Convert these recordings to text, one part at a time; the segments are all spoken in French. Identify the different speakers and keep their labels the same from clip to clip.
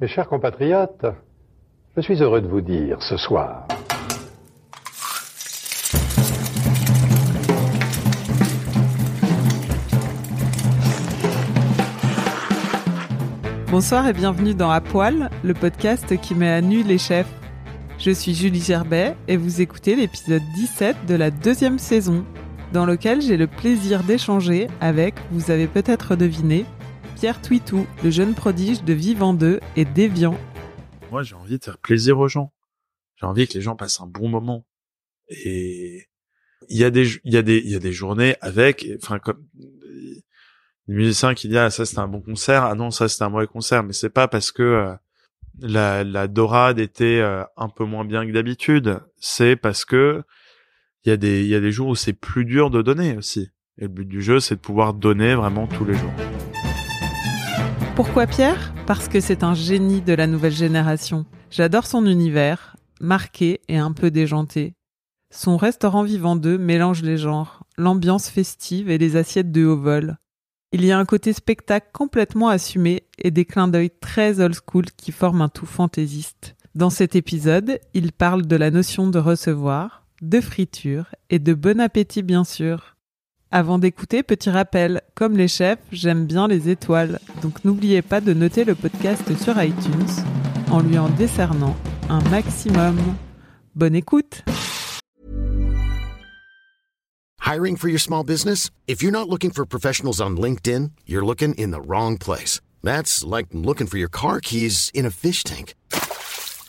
Speaker 1: Mes chers compatriotes, je suis heureux de vous dire ce soir
Speaker 2: Bonsoir et bienvenue dans À Poil, le podcast qui met à nu les chefs. Je suis Julie Gerbet et vous écoutez l'épisode 17 de la deuxième saison, dans lequel j'ai le plaisir d'échanger avec, vous avez peut-être deviné, Pierre Twitou, le jeune prodige de Vivant 2 et Déviant.
Speaker 3: Moi, j'ai envie de faire plaisir aux gens. J'ai envie que les gens passent un bon moment. Et il y a des, il y a des, il y a des journées avec, enfin, comme, les musiciens qui disent, ah, ça c'était un bon concert, ah non, ça c'était un mauvais concert, mais c'est pas parce que euh, la, la dorade était euh, un peu moins bien que d'habitude, c'est parce que il y a des, il y a des jours où c'est plus dur de donner aussi. Et le but du jeu, c'est de pouvoir donner vraiment tous les jours.
Speaker 2: Pourquoi Pierre? Parce que c'est un génie de la nouvelle génération. J'adore son univers, marqué et un peu déjanté. Son restaurant vivant 2 mélange les genres, l'ambiance festive et les assiettes de haut vol. Il y a un côté spectacle complètement assumé et des clins d'œil très old school qui forment un tout fantaisiste. Dans cet épisode, il parle de la notion de recevoir, de friture et de bon appétit bien sûr. Avant d'écouter, petit rappel, comme les chefs, j'aime bien les étoiles, donc n'oubliez pas de noter le podcast sur iTunes en lui en décernant un maximum. Bonne écoute
Speaker 4: Hiring for your small business? If you're not looking for professionals on LinkedIn, you're looking in the wrong place. That's like looking for your car keys in a fish tank.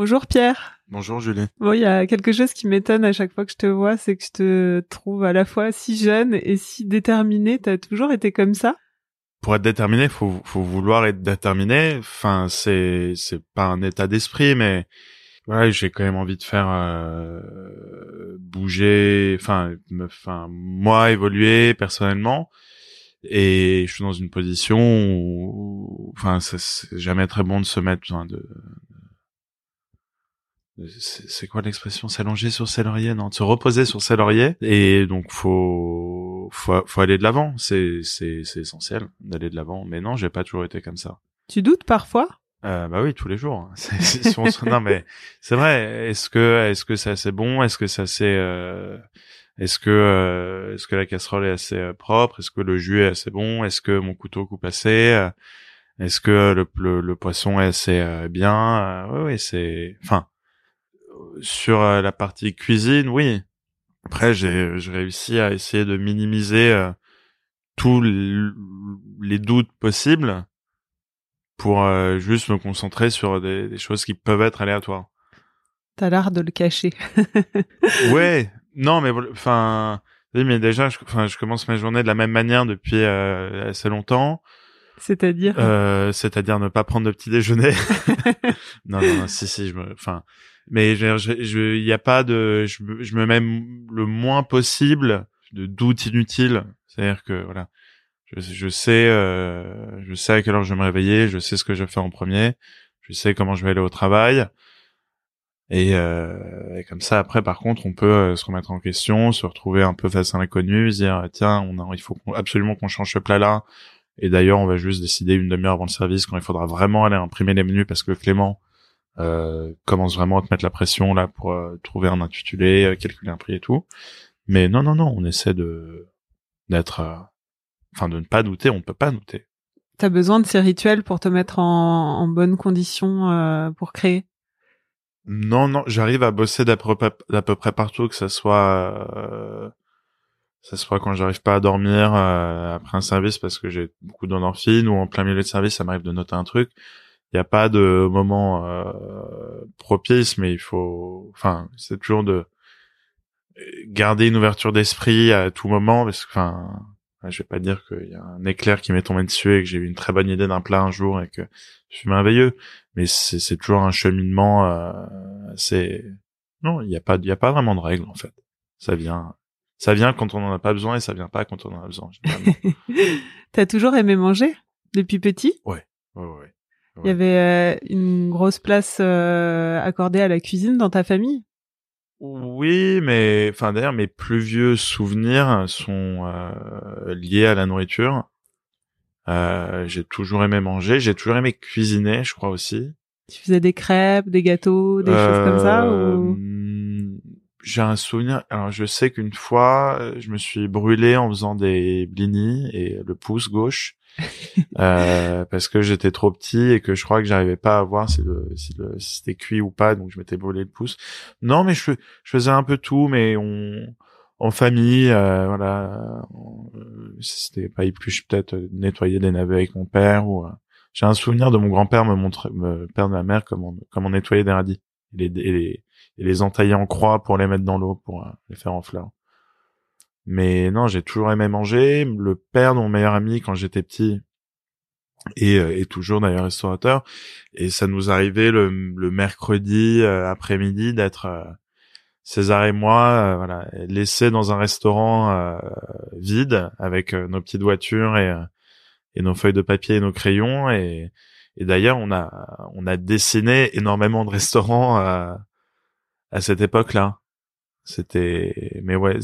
Speaker 2: Bonjour Pierre
Speaker 3: Bonjour Julie.
Speaker 2: Bon, il y a quelque chose qui m'étonne à chaque fois que je te vois, c'est que je te trouve à la fois si jeune et si déterminé. T'as toujours été comme ça?
Speaker 3: Pour être déterminé, faut faut vouloir être déterminé. Enfin, c'est c'est pas un état d'esprit, mais voilà, j'ai quand même envie de faire euh, bouger, enfin, enfin moi évoluer personnellement. Et je suis dans une position où, enfin, c'est jamais très bon de se mettre de c'est quoi l'expression? S'allonger sur ses lauriers? Non se reposer sur ses lauriers. Et donc faut faut, faut aller de l'avant. C'est c'est c'est essentiel d'aller de l'avant. Mais non j'ai pas toujours été comme ça.
Speaker 2: Tu doutes parfois?
Speaker 3: Euh, bah oui tous les jours. C'est, c'est, non mais c'est vrai. Est-ce que est-ce que c'est assez bon? Est-ce que c'est assez euh... est-ce que euh... est-ce que la casserole est assez euh, propre? Est-ce que le jus est assez bon? Est-ce que mon couteau coupe assez? Est-ce que le, le, le poisson est assez euh, bien? Oui oui c'est enfin sur euh, la partie cuisine, oui. Après, j'ai réussi à essayer de minimiser euh, tous les doutes possibles pour euh, juste me concentrer sur des, choses qui peuvent être aléatoires.
Speaker 2: T'as l'art de le cacher.
Speaker 3: ouais, non, mais enfin, oui, mais déjà, je, je commence ma journée de la même manière depuis assez longtemps.
Speaker 2: C'est-à-dire?
Speaker 3: C'est-à-dire ne pas prendre de petit déjeuner. non, non, non, si, si, je me, enfin, mais il y a pas de je, je, me mets le moins possible de doutes inutiles. C'est à dire que voilà. Je, sais euh, je sais à quelle heure je vais me réveiller je sais ce que je vais faire en premier je sais comment je vais aller au travail. Et, euh, et comme ça après par contre on peut euh, se remettre en question se retrouver un peu face à l'inconnu se dire tiens on a, il faut absolument qu'on change ce plat là et d'ailleurs on va juste décider une demi-heure avant le service quand il faudra vraiment aller imprimer les menus parce que Clément euh, commence vraiment à te mettre la pression là pour euh, trouver un intitulé, euh, calculer un prix et tout. Mais non, non, non, on essaie de d'être, euh, enfin de ne pas douter, on peut pas douter.
Speaker 2: T'as besoin de ces rituels pour te mettre en, en bonne condition pour créer?
Speaker 3: Non, non, j'arrive à bosser d'à peu, peu, près partout, que ça soit, ça soit quand j'arrive pas à dormir après un service parce que j'ai beaucoup d'endorphines ou en plein milieu de service, ça m'arrive de noter un truc il n'y a pas de moment euh, propice, mais il faut, enfin, c'est toujours de garder une ouverture d'esprit à tout moment, parce que, enfin, je vais pas dire qu'il y a un éclair qui m'est tombé dessus et que j'ai eu une très bonne idée d'un plat un jour et que je suis merveilleux, mais c'est toujours un cheminement euh, assez, non, il n'y a pas, il y a pas vraiment de règles en fait. Ça vient, ça vient quand on en a pas besoin et ça vient pas quand on en a besoin.
Speaker 2: T'as toujours aimé manger depuis petit?
Speaker 3: Ouais, ouais, ouais.
Speaker 2: Il y avait euh, une grosse place euh, accordée à la cuisine dans ta famille?
Speaker 3: Oui, mais enfin d'ailleurs mes plus vieux souvenirs sont euh, liés à la nourriture. Euh, j'ai toujours aimé manger, j'ai toujours aimé cuisiner, je crois aussi.
Speaker 2: Tu faisais des crêpes, des gâteaux, des choses comme ça
Speaker 3: Euh,
Speaker 2: ou...
Speaker 3: hmm, J'ai un souvenir. Alors je sais qu'une fois, euh, je me suis brûlé en faisant des blinis et le pouce gauche euh, parce que j'étais trop petit et que je crois que j'arrivais pas à voir si le si le si c'était cuit ou pas, donc je m'étais brûlé le pouce. Non, mais je je faisais un peu tout, mais on en famille, euh, voilà, euh, c'était pas plus peut-être nettoyer des navets avec mon père ou euh, j'ai un souvenir de mon grand-père me montrer, me père de ma mère comment comment nettoyer des radis et les, et les et les entailler en croix pour les mettre dans l'eau pour euh, les faire en fleurs. Mais non, j'ai toujours aimé manger. Le père de mon meilleur ami quand j'étais petit et euh, toujours d'ailleurs restaurateur. Et ça nous arrivait le, le mercredi euh, après-midi d'être euh, César et moi, voilà, laissés dans un restaurant vide avec nos petites voitures et, et nos feuilles de papier et nos crayons. Et, et d'ailleurs, on a on a dessiné énormément de restaurants euh, à cette époque-là. C'était, mais ouais,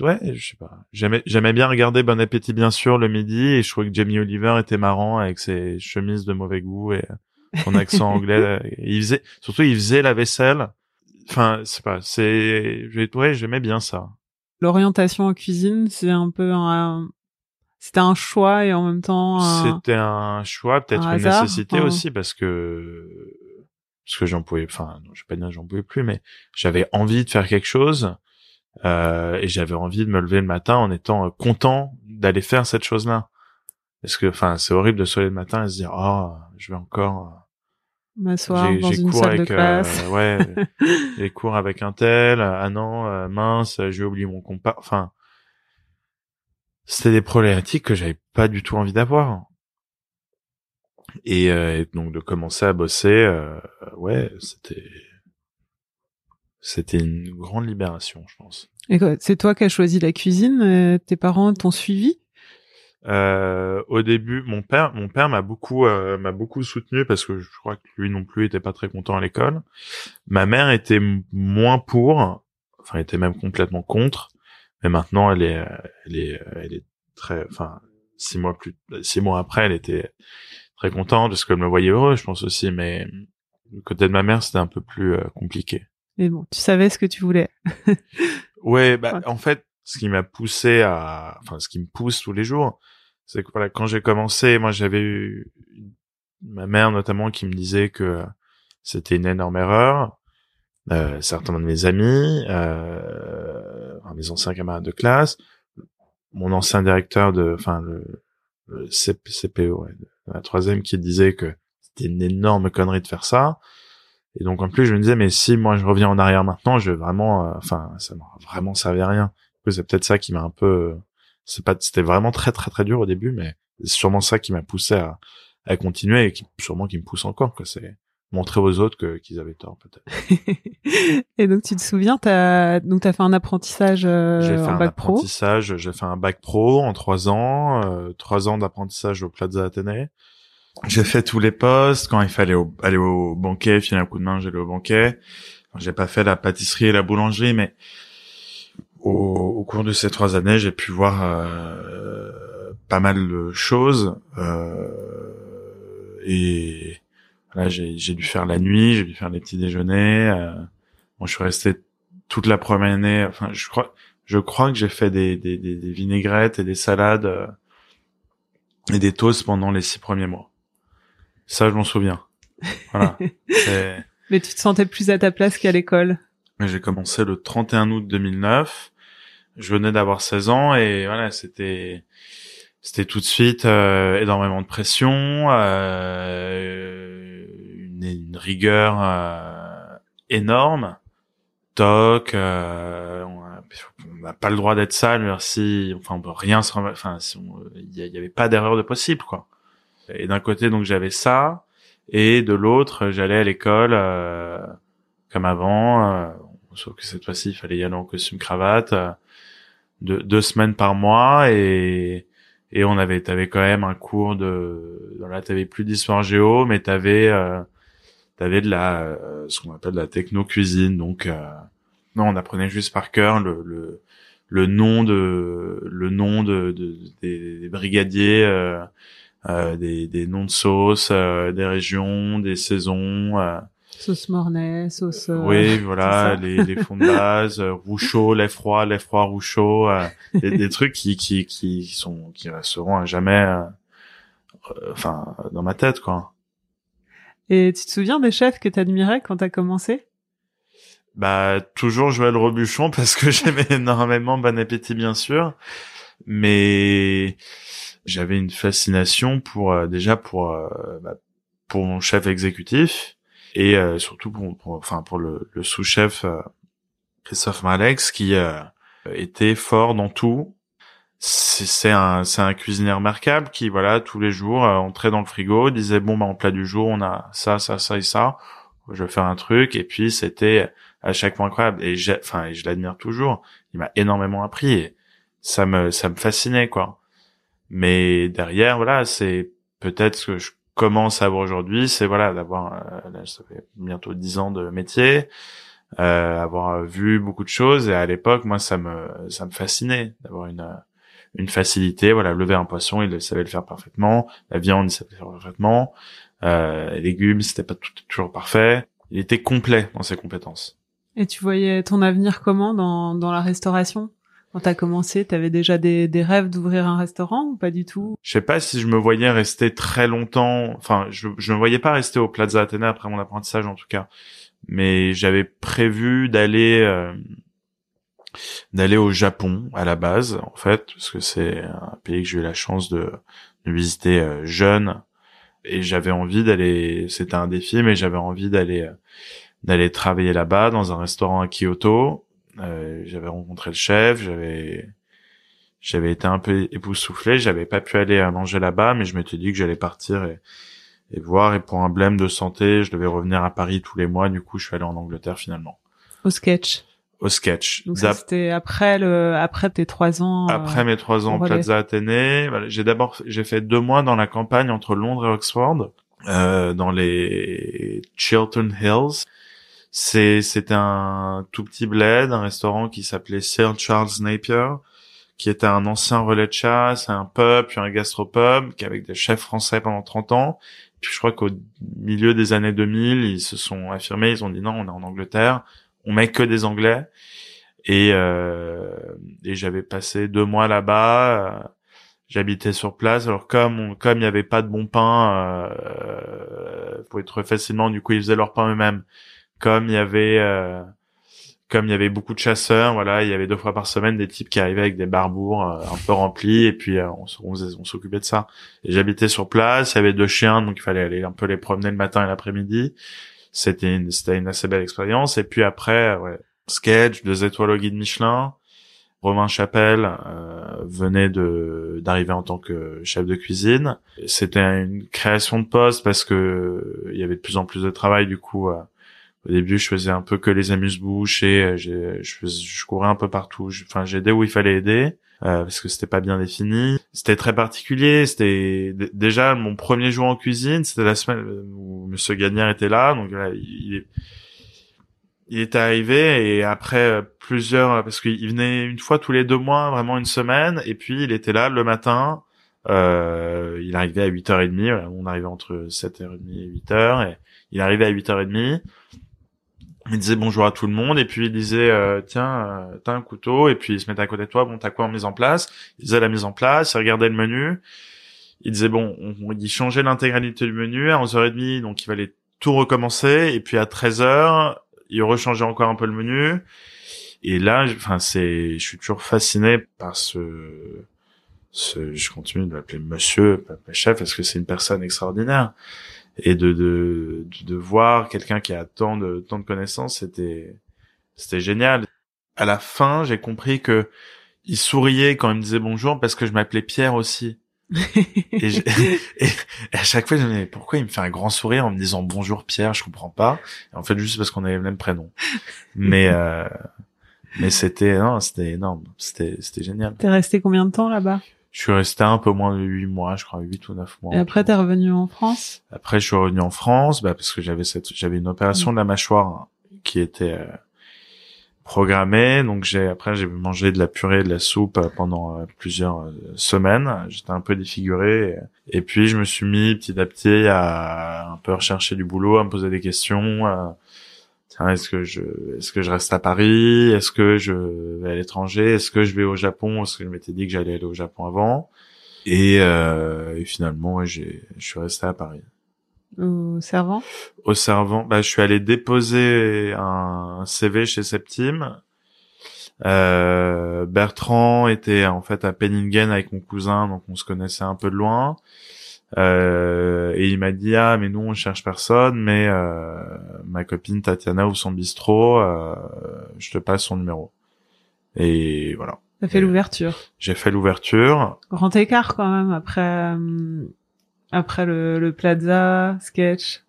Speaker 3: ouais, je sais pas. J'aimais, j'aimais bien regarder Bon Appétit bien sûr le midi et je trouvais que Jamie Oliver était marrant avec ses chemises de mauvais goût et son accent anglais. Il faisait, surtout il faisait la vaisselle. Enfin, c'est pas, c'est, ouais, j'aimais bien ça.
Speaker 2: L'orientation en cuisine, c'est un peu un... C'était un choix et en même temps... un-
Speaker 3: C'était un choix, peut-être
Speaker 2: un
Speaker 3: une
Speaker 2: hasard,
Speaker 3: nécessité aussi parce que parce que j'en pouvais, enfin, non, je vais pas dire j'en pouvais plus, mais j'avais envie de faire quelque chose euh, et j'avais envie de me lever le matin en étant euh, content d'aller faire cette chose-là. Parce que, enfin, c'est horrible de se lever le matin et se dire, oh, je vais encore,
Speaker 2: m'asseoir
Speaker 3: j'ai
Speaker 2: dans une
Speaker 3: cours
Speaker 2: salle de
Speaker 3: avec,
Speaker 2: classe.
Speaker 3: euh, ouais, j'ai cours avec un tel, ah non, euh, mince, j'ai oublié mon compas, enfin, c'était des problématiques que j'avais pas du tout envie d'avoir. Et, euh, et donc de commencer à bosser, euh, ouais, c'était c'était une grande libération, je pense.
Speaker 2: C'est toi qui as choisi la cuisine euh, Tes parents t'ont suivi?
Speaker 3: Euh, au début, mon père, mon père m'a beaucoup, euh, m'a beaucoup soutenu parce que je crois que lui non plus était pas très content à l'école. Ma mère était moins pour, enfin, elle était même complètement contre. Mais maintenant, elle est, elle est, elle est très, enfin, six mois plus, six mois après, elle était très contente parce qu'elle me voyait heureux, je pense aussi. Mais du côté de ma mère, c'était un peu plus euh, compliqué.
Speaker 2: Mais bon, tu savais ce que tu voulais.
Speaker 3: Ouais, bah, en fait, ce qui m'a poussé à, enfin, ce qui me pousse tous les jours, c'est que voilà, quand j'ai commencé, moi, j'avais eu ma mère notamment qui me disait que c'était une énorme erreur. Euh, certains de mes amis, euh, mes anciens camarades de classe, mon ancien directeur de, enfin, le, le CP CPO, ouais, de la troisième qui disait que c'était une énorme connerie de faire ça. Et donc en plus je me disais mais si moi je reviens en arrière maintenant, je vais vraiment, euh, enfin ça m'aura vraiment servi à rien. C'est peut-être ça qui m'a un peu, euh, c'est pas, c'était vraiment très très très dur au début, mais c'est sûrement ça qui m'a poussé à, à continuer et qui sûrement qui me pousse encore que c'est montrer aux autres que qu'ils avaient tort peut-être.
Speaker 2: et donc tu te souviens, t'as donc t'as fait un apprentissage euh,
Speaker 3: j'ai fait
Speaker 2: en
Speaker 3: un
Speaker 2: bac pro?
Speaker 3: apprentissage, j'ai fait un bac pro en trois ans, euh, trois ans d'apprentissage au Plaza Athénée. J'ai fait tous les postes quand il fallait au- aller au banquet, filer un coup de main, j'allais au banquet. J'ai pas fait la pâtisserie et la boulangerie, mais au, au cours de ces trois années, j'ai pu voir euh, pas mal de choses. Euh, et là, j'ai j'ai dû faire la nuit, j'ai dû faire les petits déjeuners. Euh, bon, je suis resté toute la première année. Enfin, je crois, je crois que j'ai fait des, des, des, des vinaigrettes et des salades euh, et des toasts pendant les six premiers mois. Ça, je m'en souviens. Voilà.
Speaker 2: Mais tu te sentais plus à ta place qu'à l'école.
Speaker 3: Mais J'ai commencé le 31 août 2009. Je venais d'avoir 16 ans et voilà, c'était c'était tout de suite euh, énormément de pression, euh, une, une rigueur euh, énorme. Toc, euh, on n'a pas le droit d'être sale, merci. Enfin, on peut rien se, enfin, si il y, a- il y avait pas d'erreur de possible, quoi. Et d'un côté, donc j'avais ça, et de l'autre, j'allais à l'école euh, comme avant. euh, sauf que cette fois-ci, il fallait y aller en costume cravate, euh, deux, deux semaines par mois et et on avait t'avais quand même un cours de là t'avais plus d'histoire géo mais t'avais euh, t'avais de la euh, ce qu'on appelle de la techno cuisine donc euh, non on apprenait juste par cœur le, le le nom de le nom de, de des, des brigadiers des, des noms de sauces euh, des régions des saisons euh,
Speaker 2: Sauce Mornay, sauce. euh,
Speaker 3: oui, voilà, les, les fonds de base, euh, roux chaud, lait froid, lait froid, roux chaud, euh, des, des trucs qui, qui, qui sont, qui resteront à jamais, euh, euh, enfin, dans ma tête, quoi.
Speaker 2: Et tu te souviens des chefs que t'admirais quand t'as commencé?
Speaker 3: Bah, toujours Joël Robuchon parce que j'aimais énormément Bon Appétit, bien sûr, mais j'avais une fascination pour, euh, déjà pour, euh, bah, pour mon chef exécutif et euh, surtout pour, pour- enfin, pour le, le sous-chef euh, Christophe Malex qui euh, était fort dans tout. C'est un, c'est un cuisinier remarquable qui, voilà, tous les jours euh, entrait dans le frigo, disait bon bah en plat du jour on a ça, ça, ça et ça. Je vais faire un truc et puis c'était à chaque fois incroyable et enfin je l'admire toujours. Il m'a énormément appris et ça me, ça me fascinait quoi. Mais derrière voilà, c'est peut-être ce que je commence à avoir aujourd'hui, c'est voilà d'avoir, euh, ça fait bientôt dix ans de métier euh, avoir vu beaucoup de choses. Et à l'époque moi ça me ça me fascinait d'avoir une une facilité voilà lever un poisson il savait le faire parfaitement. La viande il savait le faire parfaitement. Euh, les légumes c'était pas toujours parfait. Il était complet dans ses compétences.
Speaker 2: Et tu voyais ton avenir comment dans, dans la restauration? Quand t'as commencé, t'avais déjà des, des rêves d'ouvrir un restaurant ou pas du tout?
Speaker 3: Je sais pas si je me voyais rester très longtemps. Enfin je je me voyais pas rester au Plaza Athéna après mon apprentissage en tout cas. Mais j'avais prévu d'aller euh, d'aller au Japon à la base en fait parce que c'est un pays que j'ai eu la chance de, de visiter euh, jeune. Et j'avais envie d'aller c'était un défi mais j'avais envie d'aller euh, d'aller travailler là-bas dans un restaurant à Kyoto Euh, j'avais rencontré le chef j'avais j'avais été un peu époustouflé j'avais pas pu aller à manger là-bas mais je m'étais dit que j'allais partir et et voir et pour un blême de santé je devais revenir à Paris tous les mois du coup je suis allé en Angleterre finalement
Speaker 2: Au sketch.
Speaker 3: au sketch
Speaker 2: Donc c'était après le, après tes trois ans. euh,
Speaker 3: Après mes trois ans
Speaker 2: relais.
Speaker 3: Plaza Athénée, j'ai d'abord j'ai fait deux mois dans la campagne entre Londres et Oxford, euh, dans les Chiltern Hills. C'est c'était un tout petit bled, un restaurant qui s'appelait Sir Charles Napier, qui était un ancien relais de chasse, un pub, puis un gastropub, qui avec des chefs français pendant 30 ans. Puis je crois qu'au milieu des années 2000, ils se sont affirmés, ils ont dit non, on est en Angleterre, on met que des Anglais. Et, euh, et j'avais passé deux mois là-bas. euh, J'habitais sur place. Alors comme comme il n'y avait pas de bon pain, euh, pour être facilement, du coup ils faisaient leur pain eux-mêmes. Comme il y avait euh, comme il y avait beaucoup de chasseurs, voilà, il y avait deux fois par semaine des types qui arrivaient avec des barbours euh, un peu remplis et puis euh, on, s'occupait de ça. J'habitais sur place, il y avait deux chiens, donc il fallait aller un peu les promener le matin et l'après-midi. C'était une, c'était une assez belle expérience. Et puis après, euh, ouais, sketch, deux étoiles au guide Michelin. Romain Chapelle euh, venait de d'arriver en tant que chef de cuisine. C'était une création de poste parce que il y avait de plus en plus de travail. Du coup, euh, au début, je faisais un peu que les amuse-bouches et euh, je, je courais un peu partout. Enfin, j'aidais où il fallait aider. euh, parce que c'était pas bien défini. C'était très particulier. C'était déjà mon premier jour en cuisine. C'était la semaine où Monsieur Gagnère était là. Donc il, il est arrivé et après euh, plusieurs parce qu'il venait une fois tous les deux mois, vraiment une semaine. Et puis il était là le matin. Euh, il arrivait à 8h30. voilà, On arrivait entre 7h30 et 8h. Et il arrivait à 8h30. Il disait bonjour à tout le monde et puis il disait euh, tiens euh, t'as un couteau et puis il se mettait à côté de toi bon t'as quoi en mise en place? Il faisait la mise en place il regardait le menu. Il disait bon on, on- il changeait l'intégralité du menu à 11h30 donc il fallait tout recommencer et puis à 13h il rechangeait encore un peu le menu. Et là enfin c'est je suis toujours fasciné par ce ce je continue de l'appeler monsieur pas chef parce que c'est une personne extraordinaire et de de de, de voir quelqu'un qui a tant de tant de connaissances c'était c'était génial à la fin j'ai compris que il souriait quand il me disait bonjour parce que je m'appelais Pierre aussi et, je- et- et à chaque fois, je me disais, pourquoi il me fait un grand sourire en me disant bonjour Pierre, je comprends pas. Et en fait, juste parce qu'on avait le même prénom. Mais, euh, mais c'était, non, c'était énorme. C'était, c'était génial.
Speaker 2: T'es resté combien de temps là-bas?
Speaker 3: Je suis resté un peu moins de huit mois, je crois, huit ou neuf mois.
Speaker 2: Et après, t'es revenu en France?
Speaker 3: Après, je suis revenu en France, bah, parce que j'avais cette, j'avais une opération de la mâchoire qui était euh, programmée. Donc j'ai, après, j'ai mangé de la purée, et de la soupe euh, pendant euh, plusieurs euh, semaines. J'étais un peu défiguré. Et, et puis, je me suis mis petit à petit à un peu rechercher du boulot, à me poser des questions. Tiens, est-ce que je, est-ce que je reste à Paris? Est-ce que je vais à l'étranger? Est-ce que je vais au Japon? Est-ce que je m'étais dit que j'allais aller au Japon avant. Et, euh, et finalement, ouais, j'ai, je suis resté à Paris.
Speaker 2: Au servant?
Speaker 3: Au servant, bah, je suis allé déposer un CV chez Septime. Euh, Bertrand était en fait à Penningen avec mon cousin, donc on se connaissait un peu de loin. Euh, et il m'a dit ah mais nous on cherche personne, mais euh, ma copine Tatiana ou son bistrot, euh, je te passe son numéro. Et voilà,
Speaker 2: T'as fait l'ouverture.
Speaker 3: j'ai fait l'ouverture.
Speaker 2: Grand écart quand même après euh, après le, le Plaza sketch,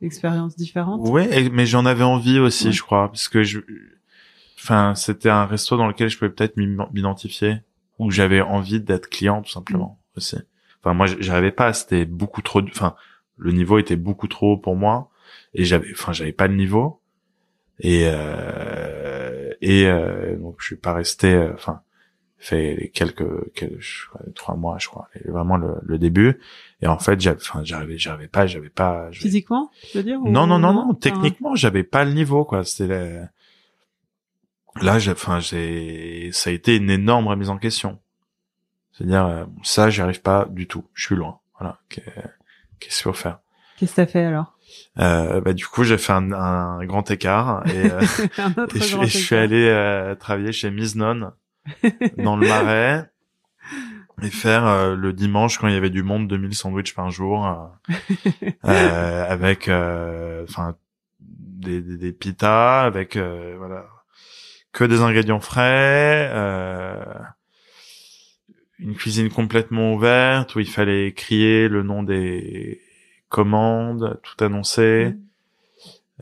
Speaker 2: expérience différente.
Speaker 3: Ouais, et- mais j'en avais envie aussi,
Speaker 2: Ouais.
Speaker 3: je crois, parce que je, enfin, c'était un resto dans lequel je pouvais peut-être m'identifier, où j'avais envie d'être client tout simplement aussi. Enfin, moi, j'arrivais pas, c'était beaucoup trop, de- enfin, le niveau était beaucoup trop haut pour moi, et j'avais, enfin, j'avais pas le niveau, et euh, et euh, donc je suis pas resté, euh, enfin, fait quelques, quelques je crois, trois mois, je crois, vraiment le, le début, et en fait, j'avais, enfin, j'arrivais, j'arrivais pas, j'avais pas,
Speaker 2: Physiquement, tu veux dire
Speaker 3: non, non, non, non. Techniquement, j'avais pas le niveau, quoi. C'était la- là, j'ai, enfin, j'ai, ça a été une énorme remise en question. C'est-à-dire, euh, ça, j'y arrive pas du tout. Je suis loin. Voilà. Qu'est- Qu'est-ce qu'il faut faire?
Speaker 2: Qu'est-ce que t'as fait alors?
Speaker 3: Euh, Bah, du coup, j'ai fait un, un grand écart et, euh, et je,
Speaker 2: grand
Speaker 3: et je suis allé euh, travailler chez Miznon dans le Marais et faire euh, le dimanche quand il y avait du monde 2000 sandwichs par jour euh, euh, avec euh, enfin des, des, des pitas avec euh, voilà que des ingrédients frais euh, une cuisine complètement ouverte où il fallait crier le nom des commandes tout annoncer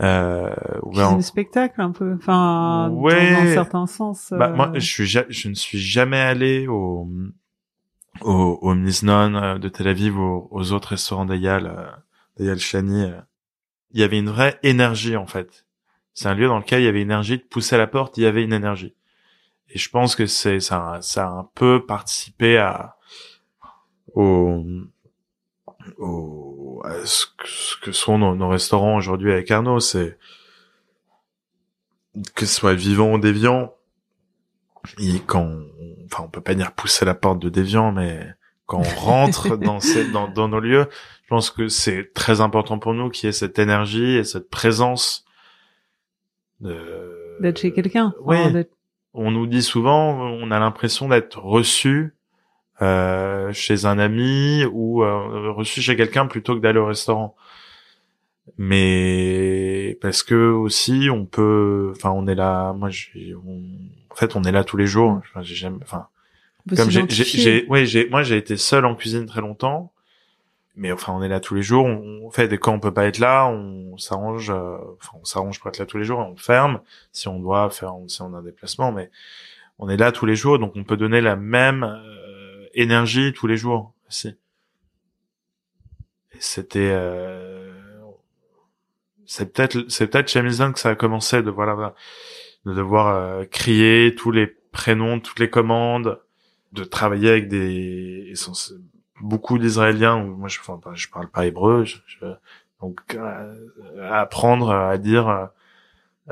Speaker 3: euh,
Speaker 2: Cuisine
Speaker 3: on-
Speaker 2: de spectacle un peu, enfin
Speaker 3: Ouais.
Speaker 2: dans un certain sens.
Speaker 3: Bah,
Speaker 2: euh,
Speaker 3: moi, je suis, ja- je ne suis jamais allé au, au, au Miznon euh, de Tel Aviv, aux, aux autres restaurants d'Ayal, euh, d'Ayal Shani. euh. Il y avait une vraie énergie, en fait. C'est un lieu dans lequel il y avait une énergie de pousser à la porte, il y avait une énergie. Et je pense que c'est, ça, a- ça a un peu participé à, au, au, à ce que, ce que sont nos, nos restaurants aujourd'hui avec Arnaud. C'est, que ce soit vivant ou déviant, et quand, on- enfin, on peut pas dire pousser la porte de déviant, mais quand on rentre dans, ces, dans, dans nos lieux, je pense que c'est très important pour nous qu'il y ait cette énergie et cette présence de...
Speaker 2: d'être chez quelqu'un.
Speaker 3: Oui.
Speaker 2: Enfin, d'être-
Speaker 3: On nous dit souvent, on a l'impression d'être reçu euh, chez un ami ou euh, reçu chez quelqu'un plutôt que d'aller au restaurant. Mais parce que aussi on peut, enfin on est là, moi on- en fait on est là tous les jours. Enfin, j'ai jamais, enfin comme j'ai, j'ai,
Speaker 2: s'identifier.
Speaker 3: j'ai- ouais, j'ai, moi j'ai été seul en cuisine très longtemps, mais enfin on est là tous les jours. On, en fait, et quand on peut pas être là, on s'arrange, euh, enfin on s'arrange pour être là tous les jours. et On ferme si on doit faire, si on a un déplacement, mais on est là tous les jours, donc on peut donner la même euh, énergie tous les jours aussi. C'était, euh, c'est peut-être, c'est peut-être chez Amazon que ça a commencé de voilà, de devoir euh, crier tous les prénoms, toutes les commandes, de travailler avec des beaucoup d'Israéliens. Moi, je, enfin, je parle pas hébreu, je, je- donc euh, apprendre à dire euh,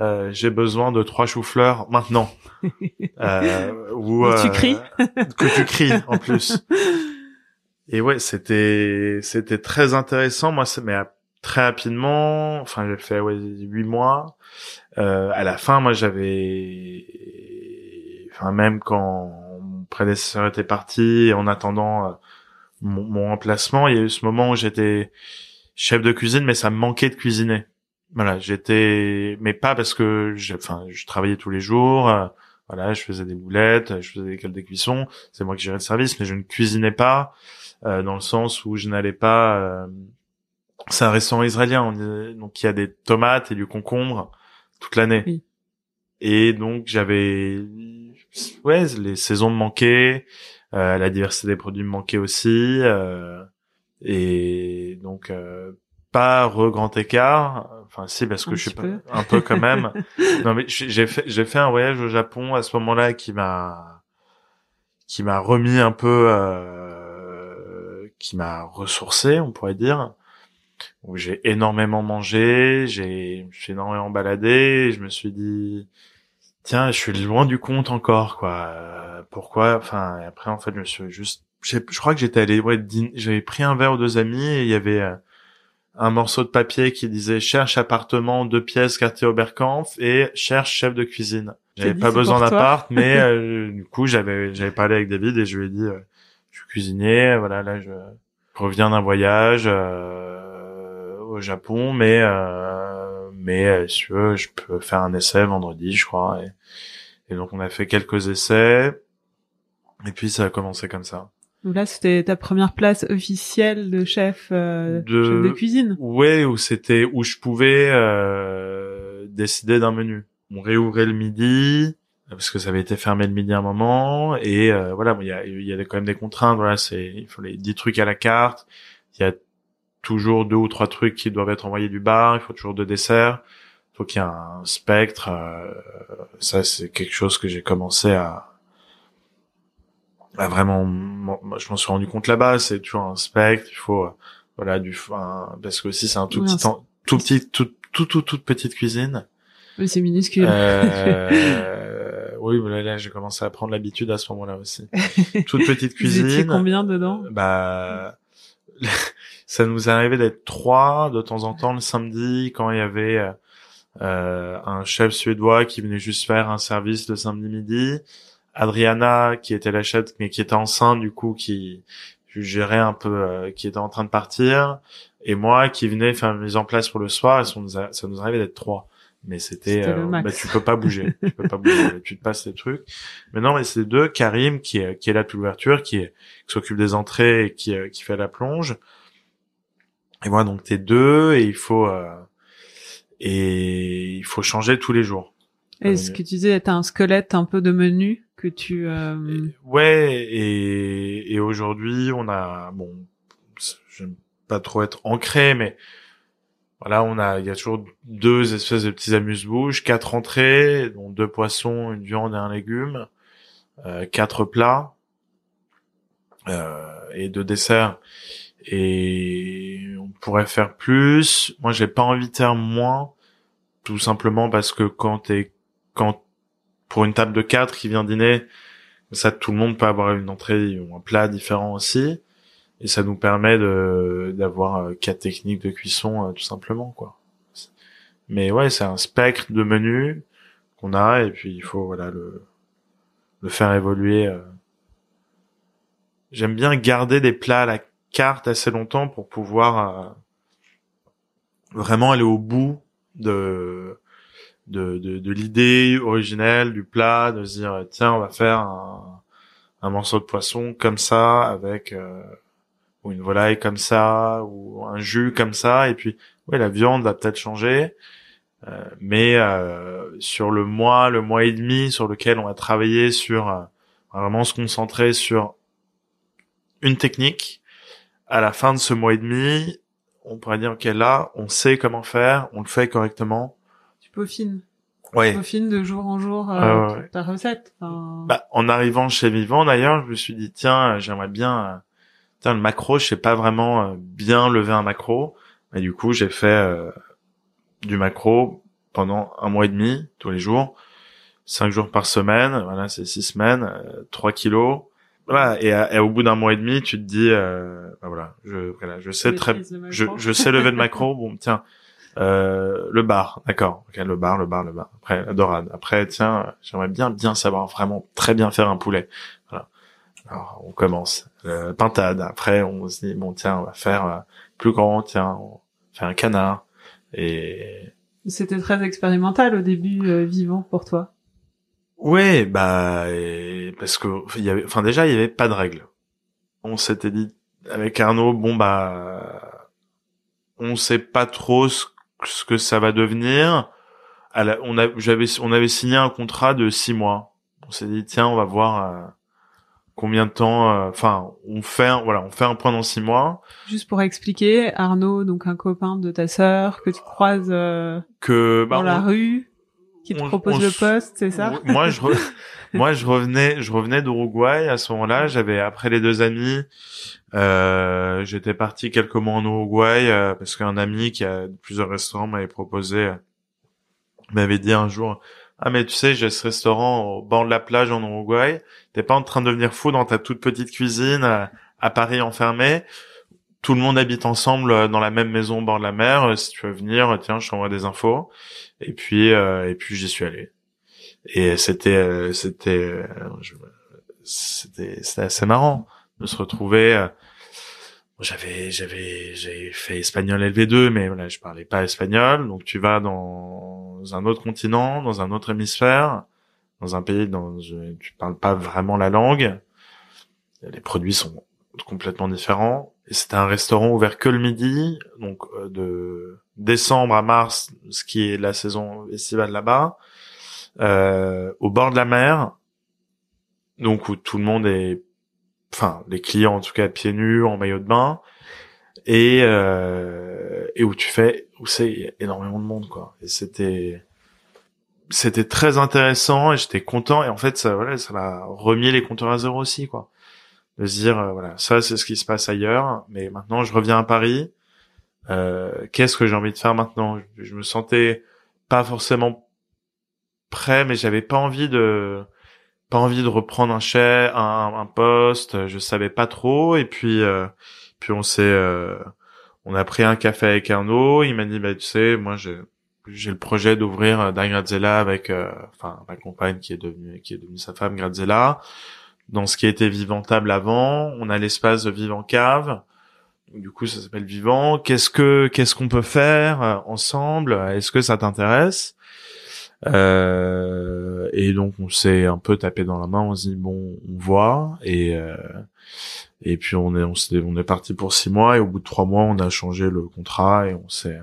Speaker 3: euh, j'ai besoin de trois choux-fleurs maintenant. euh, ou
Speaker 2: Et tu
Speaker 3: euh,
Speaker 2: cries.
Speaker 3: que tu cries en plus. Et ouais, c'était c'était très intéressant. Moi, c'est mais très rapidement. Enfin, j'ai fait ouais huit mois. Euh, à la fin, moi, j'avais, enfin même quand mon prédécesseur était parti, en attendant euh, mon, mon remplacement, il y a eu ce moment où j'étais chef de cuisine, mais ça me manquait de cuisiner. Voilà, j'étais, mais pas parce que, enfin, je travaillais tous les jours. euh, voilà, je faisais des boulettes, je faisais des cales de cuisson. C'est moi qui gérais le service, mais je ne cuisinais pas euh, dans le sens où je n'allais pas. euh, c'est un restaurant israélien, on donc il y a des tomates et du concombre toute l'année.
Speaker 2: Oui.
Speaker 3: Et donc j'avais, ouais, les saisons me manquaient, la diversité des produits me manquait aussi, euh, et donc euh, pas re grand écart. Enfin si parce que
Speaker 2: Un
Speaker 3: je suis pas,
Speaker 2: peu.
Speaker 3: un peu quand même. non mais j'ai fait j'ai fait un voyage au Japon à ce moment-là qui m'a qui m'a remis un peu euh, qui m'a ressourcé on pourrait dire où j'ai énormément mangé j'ai j'ai énormément baladé je me suis dit tiens je suis loin du compte encore quoi. Euh, pourquoi? Enfin après en fait je me suis juste je crois que j'étais allé ouais dîner- j'avais pris un verre aux deux amis et il y avait euh, un morceau de papier qui disait cherche appartement deux pièces quartier Oberkampf et cherche chef de cuisine. J'avais pas besoin d'appart, mais euh, du coup j'avais j'avais parlé avec David et je lui ai dit euh, je suis cuisinier, voilà là je, je reviens d'un voyage euh, au Japon, mais euh, mais euh, si tu veux je peux faire un essai vendredi je crois et, et donc on a fait quelques essais et puis ça a commencé comme ça.
Speaker 2: Donc là, c'était ta première place officielle de chef, euh,
Speaker 3: De-
Speaker 2: chef de cuisine.
Speaker 3: Ouais, où c'était où je pouvais euh, décider d'un menu. On réouvrait le midi parce que ça avait été fermé le midi à un moment et euh, voilà, bon, il y a y a quand même des contraintes. Voilà, c'est il faut les 10 trucs à la carte. Il y a toujours deux ou trois trucs qui doivent être envoyés du bar. Il faut toujours deux desserts. Il faut qu'il y ait un spectre. euh, ça, c'est quelque chose que j'ai commencé à à vraiment. moi, je m'en suis rendu compte là-bas. C'est toujours un spectre. Il faut euh, voilà du un- parce que aussi c'est un tout petit en- tout petit tout tout tout toute petite cuisine
Speaker 2: Oui, c'est minuscule.
Speaker 3: euh, oui voilà, là j'ai commencé à prendre l'habitude à ce moment-là aussi toute petite
Speaker 2: Vous étiez
Speaker 3: cuisine
Speaker 2: combien dedans?
Speaker 3: Bah ça nous est arrivé d'être trois de temps en temps le samedi quand il y avait euh, euh, un chef suédois qui venait juste faire un service le samedi midi. Adriana qui était la chef mais qui était enceinte du coup qui gérait un peu euh, qui était en train de partir. Et moi qui venais faire une mise en place pour le soir et ça nous, a- ça nous arrivait d'être trois. Mais c'était euh, bah, tu peux pas bouger. Tu peux pas bouger. Tu te passes les trucs. Mais non mais c'est deux Karim qui est qui est là depuis l'ouverture qui est qui s'occupe des entrées et qui, euh, qui fait la plonge. Et voilà, donc t'es deux et il faut euh, et il faut changer tous les jours.
Speaker 2: Et ce que tu disais, t'as un squelette un peu de menu que tu... euh,
Speaker 3: Ouais, et, et aujourd'hui on a bon, j'aime pas trop être ancré, mais voilà, on a il y a toujours deux espèces de petits amuse-bouches, quatre entrées, dont deux poissons, une viande et un légume, euh, quatre plats euh, et deux desserts. Et pourrait faire plus. Moi, j'ai pas envie de faire moins, tout simplement parce que quand t'es quand pour une table de quatre qui vient dîner, ça tout le monde peut avoir une entrée ou un plat différent aussi, et ça nous permet de d'avoir euh, quatre techniques de cuisson euh, tout simplement quoi. Mais ouais, c'est un spectre de menus qu'on a et puis il faut voilà le le faire évoluer. euh. J'aime bien garder des plats à la carte assez longtemps pour pouvoir euh, vraiment aller au bout de de, de, de l'idée originelle du plat, de se dire tiens on va faire un, un morceau de poisson comme ça avec euh, ou une volaille comme ça ou un jus comme ça et puis ouais la viande va peut-être changer euh, mais euh, sur le mois le mois et demi sur lequel on va travailler sur euh, vraiment se concentrer sur une technique à la fin de ce mois et demi on pourrait dire ok là on sait comment faire on le fait correctement
Speaker 2: tu peaufines.
Speaker 3: ouais
Speaker 2: Tu peaufines de jour en jour euh,
Speaker 3: Ouais, ouais, ouais.
Speaker 2: ta recette. Enfin,
Speaker 3: Bah, en arrivant chez Vivant, d'ailleurs, je me suis dit, tiens, euh, j'aimerais bien, euh, tiens, le macro, je sais pas vraiment euh, bien lever un macro. Et du coup, j'ai fait euh, du macro pendant un mois et demi, tous les jours, cinq jours par semaine. Voilà, c'est six semaines, euh, trois kilos. Voilà, et, à- et au bout d'un mois et demi, tu te dis, euh, bah voilà, je, voilà, je sais très, je, je sais lever le macro. Bon, tiens, euh, le bar, d'accord. Ok, le bar, le bar, le bar. Après, la dorade. Après, tiens, j'aimerais bien, bien savoir vraiment très bien faire un poulet. Voilà. Alors, on commence. Euh, pintade. Après, on se dit, bon, tiens, on va faire euh, plus grand. Tiens, on fait un canard. Et
Speaker 2: C'était très expérimental au début, euh, vivant pour toi.
Speaker 3: Ouais, bah parce que il y avait, enfin déjà il y avait pas de règles. On s'était dit avec Arnaud, bon bah, on sait pas trop ce, ce que ça va devenir. À la- on a, j'avais, on avait signé un contrat de six mois. On s'est dit tiens, on va voir euh, combien de temps. euh, Enfin, on fait, un- voilà, on fait un point dans six mois.
Speaker 2: Juste pour expliquer, Arnaud, donc un copain de ta sœur que tu croises euh,
Speaker 3: Que bah,
Speaker 2: dans la
Speaker 3: on-
Speaker 2: rue, qui te
Speaker 3: on-
Speaker 2: propose
Speaker 3: on
Speaker 2: le poste, c'est ça
Speaker 3: Moi, je, re- moi, je revenais, je revenais d'Uruguay à ce moment-là. J'avais après les deux amis, euh, j'étais parti quelques mois en Uruguay euh, parce qu'un ami qui a plusieurs restaurants m'avait proposé, euh, m'avait dit un jour, ah mais tu sais, j'ai ce restaurant au bord de la plage en Uruguay. T'es pas en train de devenir fou dans ta toute petite cuisine à, à Paris enfermé. Tout le monde habite ensemble euh, dans la même maison au bord de la mer. Euh, Si tu veux venir, euh, tiens, je t'envoie des infos. Et puis, euh, et puis j'y suis allé. Et c'était, euh, c'était, euh, c'était, c'était assez marrant de se retrouver. j'avais, j'avais, j'ai fait espagnol LV2, mais voilà, je parlais pas espagnol. Donc tu vas dans un autre continent, dans un autre hémisphère, dans un pays je- tu parles pas vraiment la langue. Les produits sont complètement différents. Et c'était un restaurant ouvert que le midi, donc euh, de décembre à mars, ce qui est la saison estivale là-bas, euh, au bord de la mer, donc où tout le monde est, enfin les clients en tout cas pieds nus, en maillot de bain, et euh, et où tu fais, où c'est énormément de monde quoi. Et c'était c'était très intéressant et j'étais content et en fait ça voilà ça m'a remis les compteurs à zéro aussi quoi de se dire euh, voilà ça c'est ce qui se passe ailleurs mais maintenant je reviens à Paris. Euh, qu'est-ce que j'ai envie de faire maintenant? Je, je me sentais pas forcément prêt mais j'avais pas envie de pas envie de reprendre un chef un, un poste. Je savais pas trop. Et puis euh, puis on s'est euh, on a pris un café avec Arnaud. Il m'a dit bah tu sais moi j'ai j'ai le projet d'ouvrir euh, Dan Grazella avec euh, enfin ma compagne qui est devenue qui est devenue sa femme Grazella dans ce qui était vivantable avant. On a l'espace de vivant cave. Du coup ça s'appelle vivant. Qu'est-ce que qu'est-ce qu'on peut faire euh, ensemble? Est-ce que ça t'intéresse? Euh, et donc on s'est un peu tapé dans la main. On s'est dit bon on voit. Et euh, et puis on est on s'est on est parti pour six mois. Et au bout de trois mois on a changé le contrat et on s'est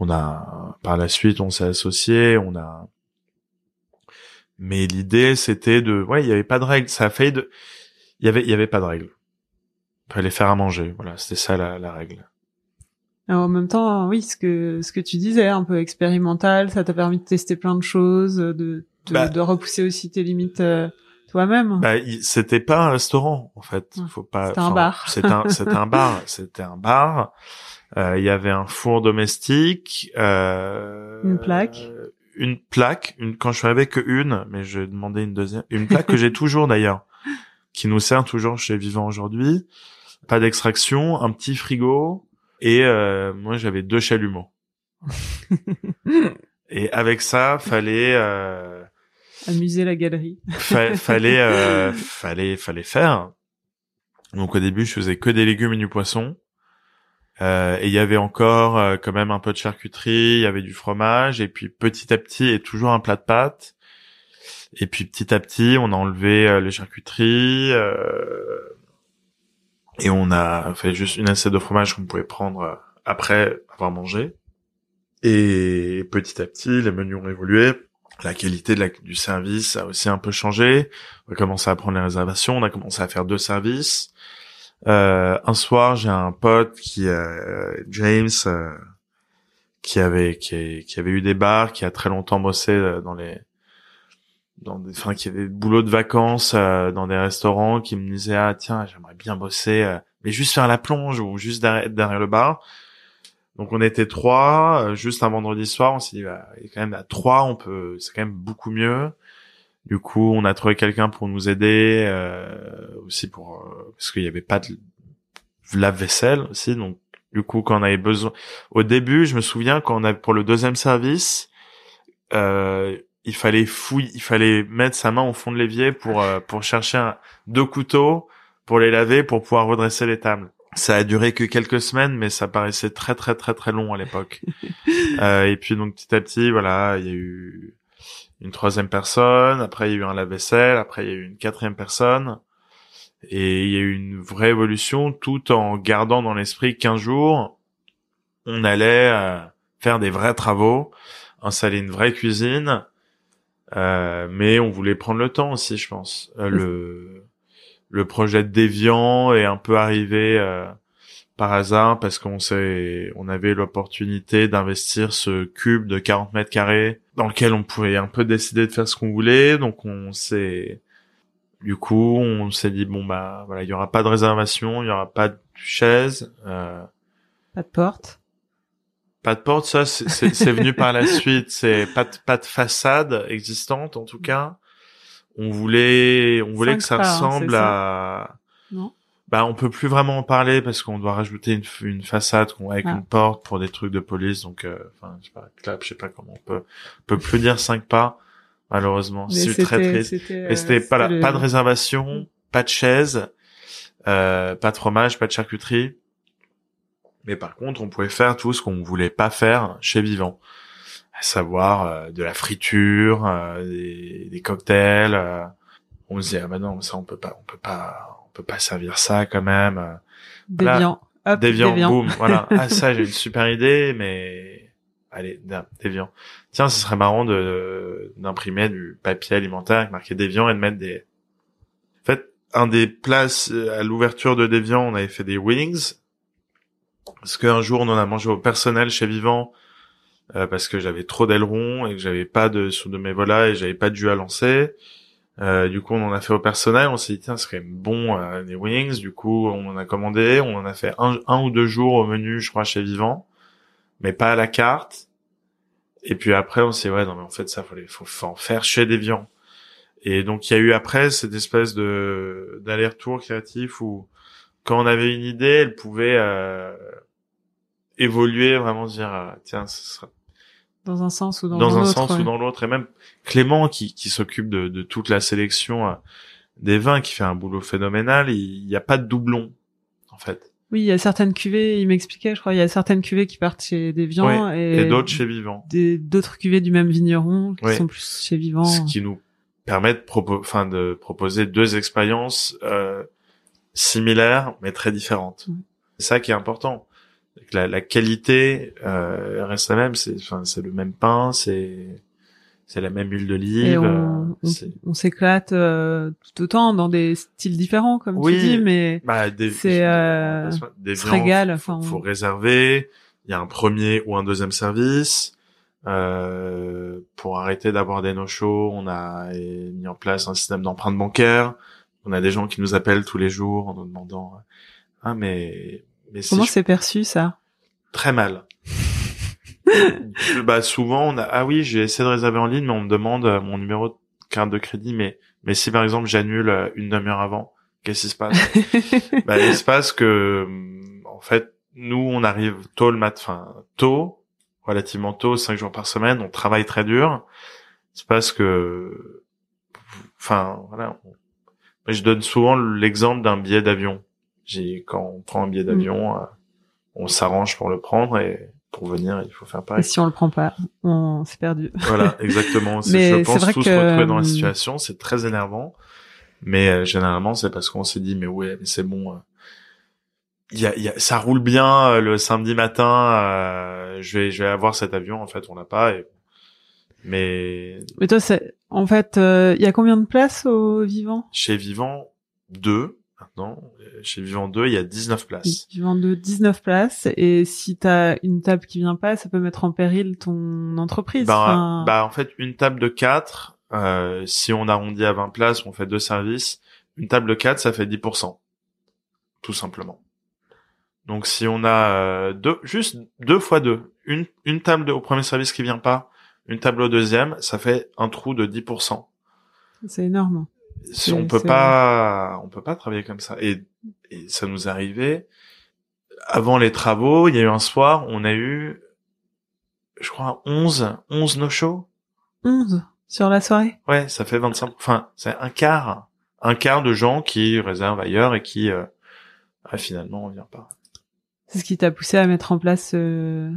Speaker 3: on a par la suite on s'est associé. On a mais l'idée c'était de ouais il y avait pas de règles ça a fait de il y avait il y avait pas de règles fallait faire à manger voilà c'était ça la, la règle
Speaker 2: Alors, en même temps, oui, ce que ce que tu disais, un peu expérimental, ça t'a permis de tester plein de choses, de de,
Speaker 3: Bah.
Speaker 2: de repousser aussi tes limites euh, toi-même.
Speaker 3: bah c'était pas un restaurant en fait faut pas
Speaker 2: C'était un bar.
Speaker 3: c'était un c'était un bar c'était un bar Euh, il y avait un four domestique euh,
Speaker 2: Une plaque.
Speaker 3: Une plaque une quand je suis que une mais j'ai demandé une deuxième une plaque que j'ai toujours d'ailleurs qui nous sert toujours chez Vivant aujourd'hui. Pas d'extraction un petit frigo et euh, moi j'avais deux chalumeaux. Et avec ça fallait euh,
Speaker 2: Amuser la galerie.
Speaker 3: fa- fallait euh, fallait fallait faire. Donc au début je faisais que des légumes et du poisson Euh, et il y avait encore euh, quand même un peu de charcuterie il y avait du fromage et puis petit à petit et toujours un plat de pâtes et puis petit à petit on a enlevé euh, les charcuteries euh, et on a fait juste une assiette de fromage qu'on pouvait prendre euh, après avoir mangé et petit à petit les menus ont évolué la qualité du service a aussi un peu changé. On a commencé à prendre les réservations, on a commencé à faire deux services. Euh, un soir, j'ai un pote qui, euh, James, euh, qui avait qui, qui avait eu des bars, qui a très longtemps bossé euh, dans les dans des, enfin, qui avait des boulots de vacances euh, dans des restaurants, qui me disait ah tiens j'aimerais bien bosser, euh, mais juste faire la plonge ou juste derrière, derrière le bar. Donc on était trois, juste un vendredi soir, on s'est dit bah, quand même à trois, on peut, c'est quand même beaucoup mieux. Du coup, on a trouvé quelqu'un pour nous aider, euh, aussi pour euh, parce qu'il y avait pas de lave-vaisselle aussi, donc du coup quand on avait besoin, au début, je me souviens quand on a pour le deuxième service, euh, il fallait fouiller, il fallait mettre sa main au fond de l'évier pour euh, pour chercher un, deux couteaux pour les laver pour pouvoir redresser les tables. Ça a duré que quelques semaines, mais ça paraissait très très très très long à l'époque. euh, et puis donc petit à petit, voilà, il y a eu une troisième personne, après il y a eu un lave-vaisselle, après il y a eu une quatrième personne, et il y a eu une vraie évolution tout en gardant dans l'esprit qu'un jour, on allait euh, faire des vrais travaux, installer une vraie cuisine, euh, mais on voulait prendre le temps aussi, je pense. Euh, le, le projet de Déviant est un peu arrivé euh, par hasard parce qu'on s'est, on avait l'opportunité d'investir ce cube de 40 mètres carrés dans lequel on pouvait un peu décider de faire ce qu'on voulait. Donc on s'est, du coup, on s'est dit bon bah voilà, il y aura pas de réservation, il y aura pas de chaise, euh,
Speaker 2: Pas de porte.
Speaker 3: pas de porte. Ça c'est- c'est c'est venu par la suite. C'est pas de, pas de façade existante en tout cas. On voulait, on voulait
Speaker 2: Cinq
Speaker 3: que ça
Speaker 2: hein,
Speaker 3: ressemble à
Speaker 2: Non.
Speaker 3: Bah, on peut plus vraiment en parler parce qu'on doit rajouter une, une façade qu'on- avec
Speaker 2: Ah.
Speaker 3: une porte pour des trucs de police. Donc, euh, enfin, je sais pas, clap, je sais pas comment on peut, on peut plus dire cinq pas, malheureusement. C'est très triste. Et
Speaker 2: euh,
Speaker 3: c'était pas, la-
Speaker 2: c'était le-
Speaker 3: pas de réservation, pas de chaise, euh, pas de fromage, pas de charcuterie. Mais par contre, on pouvait faire tout ce qu'on voulait pas faire chez Vivant. À savoir euh, de la friture, euh, des, des cocktails. euh. on se disait, ah bah non, ça on peut pas, on peut pas, peut pas servir ça quand même. euh.
Speaker 2: Déviant. Hop,
Speaker 3: Déviant,
Speaker 2: déviant.
Speaker 3: boum, voilà. Ah ça, j'ai une super idée, mais allez, dé- déviant. Tiens, ce serait marrant de d'imprimer du papier alimentaire marqué déviant et de mettre des. En fait, un des places euh, à l'ouverture de déviant, on avait fait des wings. Parce qu'un jour, on en a mangé au personnel chez Vivant euh, parce que j'avais trop d'ailerons et que j'avais pas de sous de mes volailles et j'avais pas de jus à lancer. Euh, du coup, on en a fait au personnel. On s'est dit tiens, ce serait bon euh, des wings. Du coup, on en a commandé. On en a fait un, un ou deux jours au menu, je crois, chez Vivant, mais pas à la carte. Et puis après, on s'est ouais, non, mais en fait, ça, faut, les- faut, faut en faire chez Deviant. Et donc, il y a eu après cette espèce de d'aller-retour créatif où, quand on avait une idée, elle pouvait euh, évoluer, vraiment dire, euh, tiens, ce sera
Speaker 2: Dans un sens ou dans,
Speaker 3: dans un
Speaker 2: l'autre.
Speaker 3: sens
Speaker 2: ouais.
Speaker 3: ou dans l'autre. Et même Clément, qui, qui s'occupe de, de toute la sélection euh, des vins, qui fait un boulot phénoménal, il n'y a pas de doublon, en fait.
Speaker 2: Oui, il y a certaines cuvées, il m'expliquait, je crois, il y a certaines cuvées qui partent chez Déviant et,
Speaker 3: Et d'autres chez Vivant.
Speaker 2: des- d'autres cuvées du même vigneron qui
Speaker 3: Oui.
Speaker 2: sont plus chez Vivant.
Speaker 3: Ce qui nous permet de, propo- enfin, de proposer deux expériences euh, similaires, mais très différentes. C'est ça qui est important. La, la qualité euh, reste la même. C'est, enfin, c'est le même pain, c'est c'est la même huile d'olive.
Speaker 2: on,
Speaker 3: euh,
Speaker 2: on- s'éclate euh, tout autant dans des styles différents, comme
Speaker 3: Oui.
Speaker 2: tu dis, mais
Speaker 3: Bah, des,
Speaker 2: C'est, euh,
Speaker 3: des viandes,
Speaker 2: régale, enfin,
Speaker 3: faut
Speaker 2: on-
Speaker 3: réserver. Il y a un premier ou un deuxième service. Euh, pour arrêter d'avoir des no-shows, on a mis en place un système d'empreinte bancaire. On a des gens qui nous appellent tous les jours en nous demandant ah mais mais
Speaker 2: comment c'est perçu ça
Speaker 3: très mal. bah souvent on a ah oui j'ai essayé de réserver en ligne mais on me demande euh, mon numéro de carte de crédit mais mais si par exemple j'annule euh, une demi-heure avant qu'est-ce qui se passe? Bah, il se passe que, hum, en fait, nous, on arrive tôt le matin, enfin, tôt, relativement tôt, cinq jours par semaine, on travaille très dur. Il se passe que, enfin, voilà. on- je donne souvent l'exemple d'un billet d'avion. J'ai, quand on prend un billet d'avion, euh, on s'arrange pour le prendre et pour venir, il faut faire
Speaker 2: Et
Speaker 3: pareil.
Speaker 2: si on le prend pas, on s'est perdu.
Speaker 3: Voilà, exactement. C'est-
Speaker 2: Mais
Speaker 3: je pense tous
Speaker 2: que,
Speaker 3: se retrouver dans la
Speaker 2: hum,
Speaker 3: situation. C'est très énervant. Mais euh, généralement, c'est parce qu'on s'est dit, mais ouais, mais c'est bon. euh, Il y a, y a, ça roule bien euh, le samedi matin. euh, je vais, je vais avoir cet avion. En fait, on l'a pas. Et... Mais
Speaker 2: Mais toi, c'est en fait, euh, il y a combien de places au Vivant
Speaker 3: chez Vivant 2, maintenant, euh, chez Vivant 2, il y a 19 places.
Speaker 2: Vivant de 19 places et si t'as une table qui vient pas, ça peut mettre en péril ton entreprise.
Speaker 3: Bah,
Speaker 2: Enfin,
Speaker 3: bah, en fait, une table de 4, euh, si on arrondit à 20 places, on fait deux services. Une table de 4, ça fait 10%. Tout simplement. Donc, si on a euh, deux, juste deux fois deux, une, une table de- au premier service qui vient pas, une table au deuxième, ça fait un trou de 10%.
Speaker 2: c'est énorme.
Speaker 3: Si on peut pas, on peut pas travailler comme ça. Et, et ça nous arrivait. Avant les travaux, il y a eu un soir, on a eu, je crois, 11, 11 no-shows.
Speaker 2: 11 sur la soirée?
Speaker 3: Ouais, ça fait 25, enfin, c'est un quart, un quart de gens qui réservent ailleurs et qui, euh, ah, finalement, on vient pas.
Speaker 2: C'est ce qui t'a poussé à mettre en place. euh,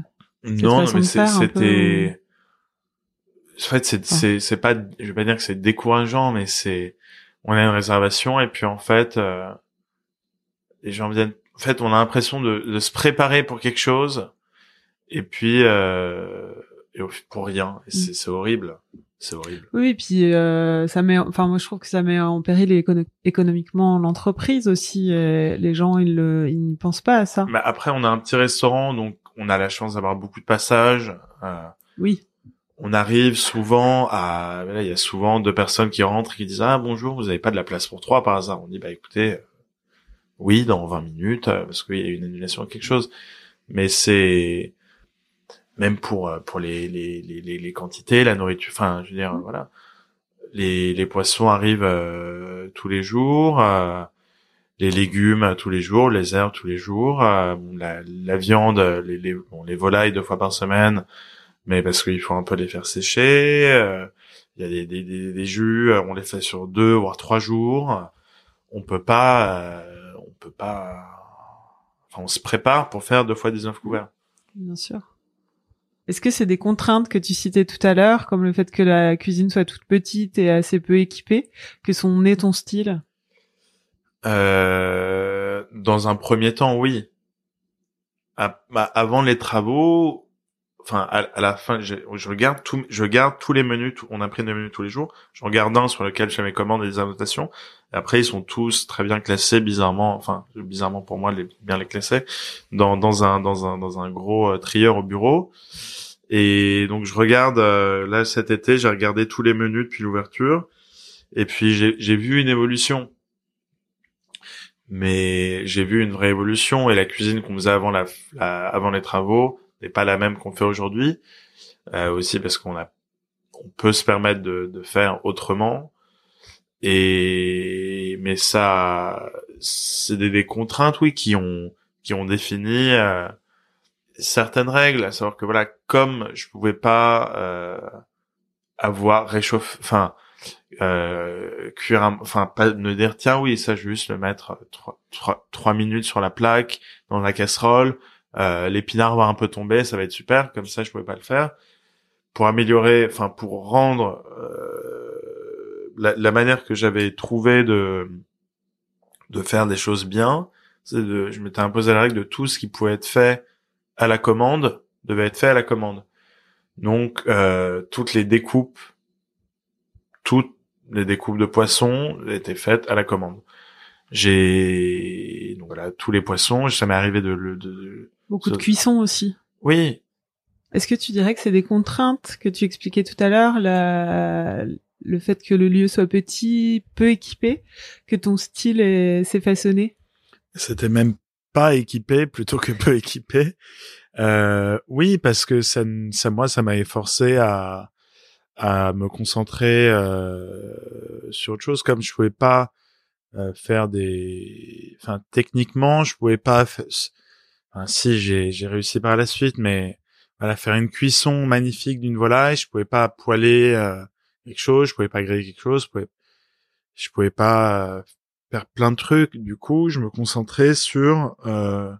Speaker 3: Non, non, mais c'était, En fait, c'est c'est c'est pas, je vais pas dire que c'est décourageant, mais c'est, on a une réservation et puis en fait, euh, les gens viennent. En fait, on a l'impression de, de se préparer pour quelque chose et puis euh, et pour rien. Et c'est c'est horrible. C'est horrible.
Speaker 2: Oui, puis euh, ça met, enfin moi je trouve que ça met en péril écono- économiquement l'entreprise aussi. euh, les gens ils le, ils ne pensent pas à ça.
Speaker 3: Mais après, on a un petit restaurant, donc on a la chance d'avoir beaucoup de passages. Euh,
Speaker 2: Oui,
Speaker 3: on arrive souvent à, là, il y a souvent deux personnes qui rentrent et qui disent ah bonjour, vous avez pas de la place pour trois par hasard. On dit bah écoutez, euh, oui dans 20 minutes euh, parce qu'il y a une annulation ou quelque chose. Mais c'est même pour euh, pour les les, les les quantités, la nourriture. Enfin, je veux dire voilà, les les poissons arrivent euh, tous les jours. euh, les légumes tous les jours, les herbes tous les jours, euh, la, la viande, les, les, bon, les volailles deux fois par semaine, mais parce qu'il faut un peu les faire sécher. euh, Il y a des, des, des, des jus, euh, on les fait sur deux voire trois jours. On peut pas, euh, on peut pas. Enfin, on se prépare pour faire deux fois 19 couverts.
Speaker 2: bien sûr. Est-ce que c'est des contraintes que tu citais tout à l'heure, comme le fait que la cuisine soit toute petite et assez peu équipée, que sont nés ton style?
Speaker 3: Euh, dans un premier temps, oui. À- bah, avant les travaux, enfin à, à la fin, je, je regarde tout, je garde tous les menus. tout- on imprime des menus tous les jours. Je regarde un sur lequel je fais mes commandes et des annotations. Après, ils sont tous très bien classés, bizarrement, enfin bizarrement pour moi, les, bien les classer dans dans un dans un dans un gros euh, trieur au bureau. Et donc je regarde euh, là cet été, j'ai regardé tous les menus depuis l'ouverture. Et puis j'ai vu une évolution mais j'ai vu une vraie évolution et la cuisine qu'on faisait avant la, la- avant les travaux n'est pas la même qu'on fait aujourd'hui Euh, aussi parce qu'on a on peut se permettre de, de faire autrement. Et mais ça c'est des, des contraintes oui qui ont qui ont défini euh, certaines règles à savoir que voilà comme je pouvais pas euh, avoir réchauffé enfin euh, cuire enfin pas me dire tiens oui ça je vais juste le mettre trois, trois minutes sur la plaque dans la casserole euh, l'épinard va un peu tomber ça va être super comme ça je pouvais pas le faire pour améliorer enfin pour rendre euh, la, la manière que j'avais trouvé de de faire des choses bien c'est de je m'étais imposé la règle de tout ce qui pouvait être fait à la commande devait être fait à la commande donc euh, toutes les découpes toutes les découpes de poissons étaient faites à la commande. J'ai donc voilà tous les poissons. Ça m'est arrivé de, le- de,
Speaker 2: Beaucoup de cuisson aussi.
Speaker 3: oui
Speaker 2: Est-ce que tu dirais que c'est des contraintes que tu expliquais tout à l'heure, la... le fait que le lieu soit petit, peu équipé, que ton style est... s'est façonné?
Speaker 5: C'était même pas équipé plutôt que peu équipé. Euh, oui, parce que ça, ça moi, ça m'avait forcé à à me concentrer euh, sur autre chose. Comme je pouvais pas euh, faire des, enfin techniquement, je pouvais pas. Si j'ai réussi par la suite, mais voilà, faire une cuisson magnifique d'une volaille, je pouvais pas poêler euh, quelque chose, je pouvais pas griller quelque chose, je pouvais, je pouvais pas euh, faire plein de trucs. Du coup, je me concentrais sur euh,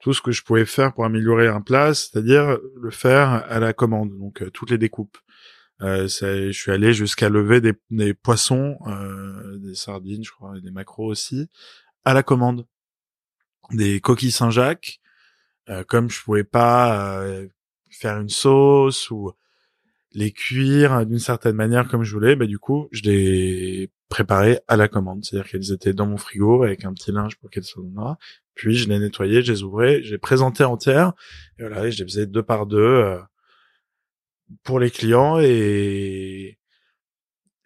Speaker 5: tout ce que je pouvais faire pour améliorer un plat, c'est-à-dire le faire à la commande, donc euh, toutes les découpes. Euh, je suis allé jusqu'à lever des, des poissons, euh, des sardines, je crois, et des maquereaux aussi, à la commande. Des coquilles Saint-Jacques, euh, comme je pouvais pas euh, faire une sauce ou les cuire d'une certaine manière comme je voulais, bah du coup, je les préparais à la commande. C'est-à-dire qu'elles étaient dans mon frigo avec un petit linge pour qu'elles soient noires. Puis je les nettoyais, je les ouvrais, je les présentais entières. Et voilà, je les faisais deux par deux euh, pour les clients et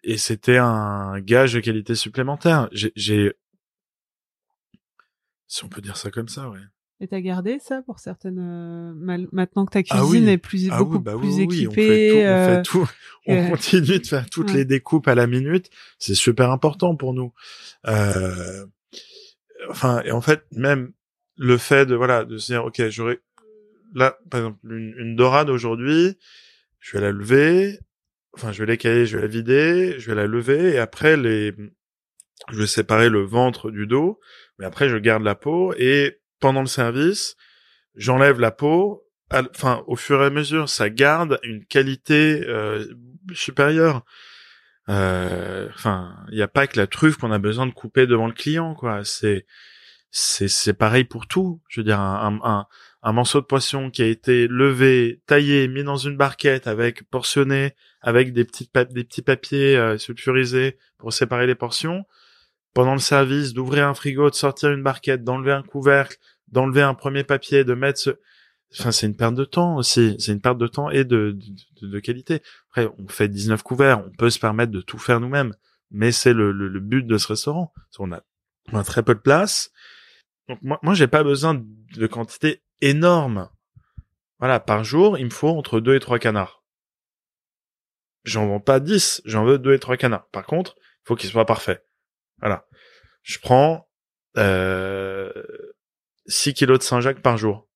Speaker 5: et c'était un gage de qualité supplémentaire. J'ai si on peut dire ça comme ça, ouais.
Speaker 2: Et t'as gardé ça pour certaines... euh, Maintenant que ta
Speaker 5: Ah
Speaker 2: cuisine
Speaker 5: oui.
Speaker 2: est plus,
Speaker 5: Ah
Speaker 2: beaucoup
Speaker 5: oui, bah
Speaker 2: plus
Speaker 5: oui,
Speaker 2: équipée.
Speaker 5: On
Speaker 2: euh,
Speaker 5: fait tout, on, fait tout. on
Speaker 2: euh,
Speaker 5: continue de faire toutes
Speaker 2: ouais.
Speaker 5: les découpes à la minute. C'est super important pour nous. Euh, enfin, et en fait, même le fait de voilà de se dire, ok, j'aurais là, par exemple, une, une dorade aujourd'hui, je vais la lever. Enfin, je vais l'écailler, je vais la vider, je vais la lever et après les, je vais séparer le ventre du dos. Mais après, je garde la peau et pendant le service, j'enlève la peau. Enfin, au fur et à mesure, ça garde une qualité euh,
Speaker 3: supérieur. Euh, Enfin, il n'y a pas que la truffe qu'on a besoin de couper devant le client, quoi. C'est c'est c'est pareil pour tout. Je veux dire, un, un, un morceau de poisson qui a été levé, taillé, mis dans une barquette avec portionné, avec des petites des petits papiers euh, sulfurisés pour séparer les portions. Pendant le service, d'ouvrir un frigo, de sortir une barquette, d'enlever un couvercle, d'enlever un premier papier, de mettre ce... Enfin, c'est une perte de temps aussi. C'est une perte de temps et de, de, de, qualité. Après, on fait 19 couverts, on peut se permettre de tout faire nous-mêmes. Mais c'est le, le, le, but de ce restaurant. On a, on a très peu de place. Donc moi, moi j'ai pas besoin de quantité énorme. Voilà, par jour, il me faut entre deux et trois canards. J'en vends pas 10, j'en veux deux et trois canards. Par contre, il faut qu'ils soient parfaits. Voilà. Je prends euh, 6 kilos de Saint-Jacques par jour.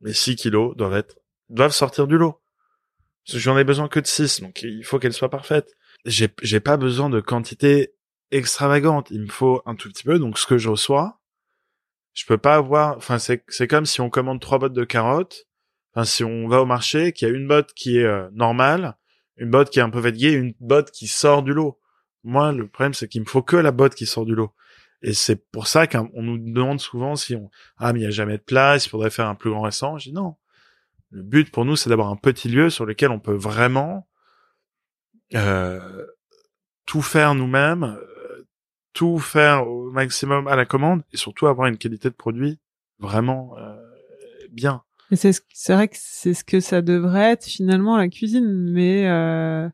Speaker 3: Les 6 kilos doivent être doivent sortir du lot. J'en ai besoin que de 6, donc il faut qu'elles soient parfaites. J'ai j'ai pas besoin de quantité extravagante, il me faut un tout petit peu donc ce que je reçois, je peux pas avoir enfin c'est c'est comme si on commande trois bottes de carottes, enfin si on va au marché, qu'il y a une botte qui est euh, normale, une botte qui est un peu fatiguée, une botte qui sort du lot. Moi, le problème, c'est qu'il me faut que la botte qui sort du lot. Et c'est pour ça qu'on nous demande souvent si on, ah, mais il n'y a jamais de place, il faudrait faire un plus grand restaurant. Je dis non. Le but pour nous, c'est d'avoir un petit lieu sur lequel on peut vraiment, euh, tout faire nous-mêmes, euh, tout faire au maximum à la commande et surtout avoir une qualité de produit vraiment euh, bien.
Speaker 2: C'est c'est vrai que c'est ce que ça devrait être finalement la cuisine, mais euh,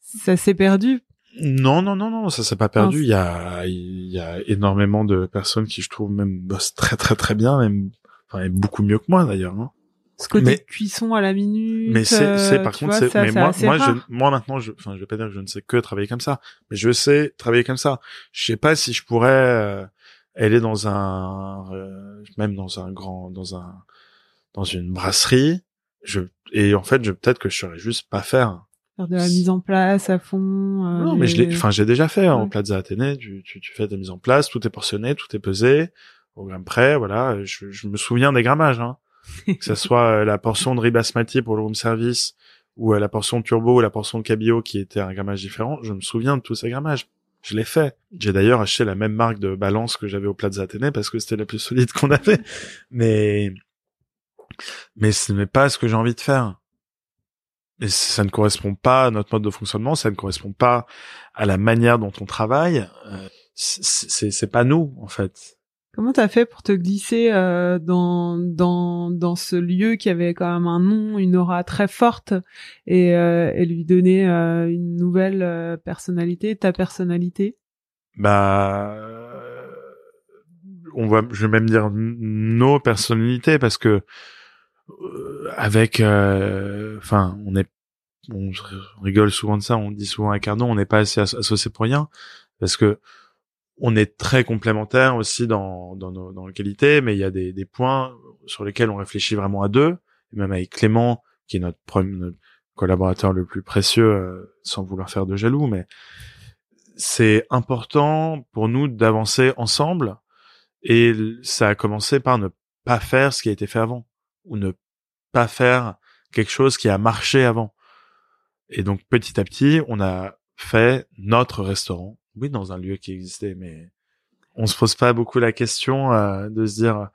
Speaker 2: ça s'est perdu.
Speaker 3: Non, non, non, non, ça s'est pas perdu. Il y a, il y a énormément de personnes qui je trouve même bossent très, très, très bien, même, enfin, beaucoup mieux que moi d'ailleurs. Hein.
Speaker 2: Ce côté mais, cuisson à la minute.
Speaker 3: Mais c'est, c'est par contre, mais moi, moi, je, moi maintenant, je, enfin, je vais pas dire que je ne sais que travailler comme ça, mais je sais travailler comme ça. Je sais pas si je pourrais euh, aller dans un, euh, même dans un grand, dans un dans une brasserie, je et en fait, je peut-être que je saurais juste pas faire.
Speaker 2: Faire de la mise en place à fond. Euh,
Speaker 3: non, mais je
Speaker 2: les-
Speaker 3: l'ai, enfin, j'ai déjà fait hein, en
Speaker 2: Ouais.
Speaker 3: Plaza Athénée. Tu, tu, tu fais ta mise en place, tout est portionné, tout est pesé au gramme près. Voilà, je, je me souviens des grammages. Hein. que ce soit euh, la portion de riz basmati pour le room service ou euh, la portion de turbo ou la portion de cabillaud qui était un grammage différent. Je me souviens de tous ces grammages. Je l'ai fait. J'ai d'ailleurs acheté la même marque de balance que j'avais au Plaza Athénée parce que c'était la plus solide qu'on avait. Mais mais ce n'est pas ce que j'ai envie de faire. Et ça ne correspond pas à notre mode de fonctionnement, ça ne correspond pas à la manière dont on travaille. Euh, c'est- c'est pas nous en fait.
Speaker 2: Comment t'as fait pour te glisser euh, dans dans dans ce lieu qui avait quand même un nom, une aura très forte et euh, et lui donner euh, une nouvelle personnalité, ta personnalité?
Speaker 3: Bah, on va, je vais même dire nos personnalités parce que avec, enfin, on est, on rigole souvent de ça, on dit souvent à Cardon, on n'est pas assez asso- associés pour rien parce que on est très complémentaires aussi dans nos, qualités, mais il y a des, points sur lesquels on réfléchit vraiment à deux, même avec Clément qui est notre, premier, collaborateur le plus précieux, euh, sans vouloir faire de jaloux, mais c'est important pour nous d'avancer ensemble et ça a commencé par ne pas faire ce qui a été fait avant ou ne pas faire quelque chose qui a marché avant. Et donc petit à petit, on a fait notre restaurant. Oui, dans un lieu qui existait, mais on se pose pas beaucoup la question euh, de se dire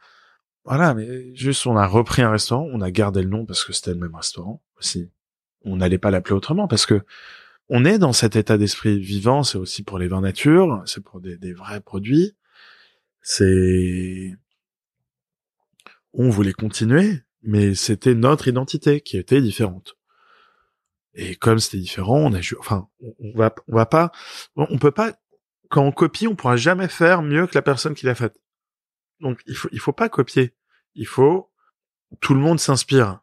Speaker 3: voilà, mais juste on a repris un restaurant, on a gardé le nom parce que c'était le même restaurant aussi. On n'allait pas l'appeler autrement parce que on est dans cet état d'esprit vivant, c'est aussi pour les vins nature, c'est pour des, des vrais produits. C'est, on voulait continuer, mais c'était notre identité qui était différente. Et comme c'était différent, on a, enfin, on, va, on va pas, on peut pas, quand on copie, on pourra jamais faire mieux que la personne qui l'a faite. Donc, il faut, il faut pas copier. Il faut, tout le monde s'inspire.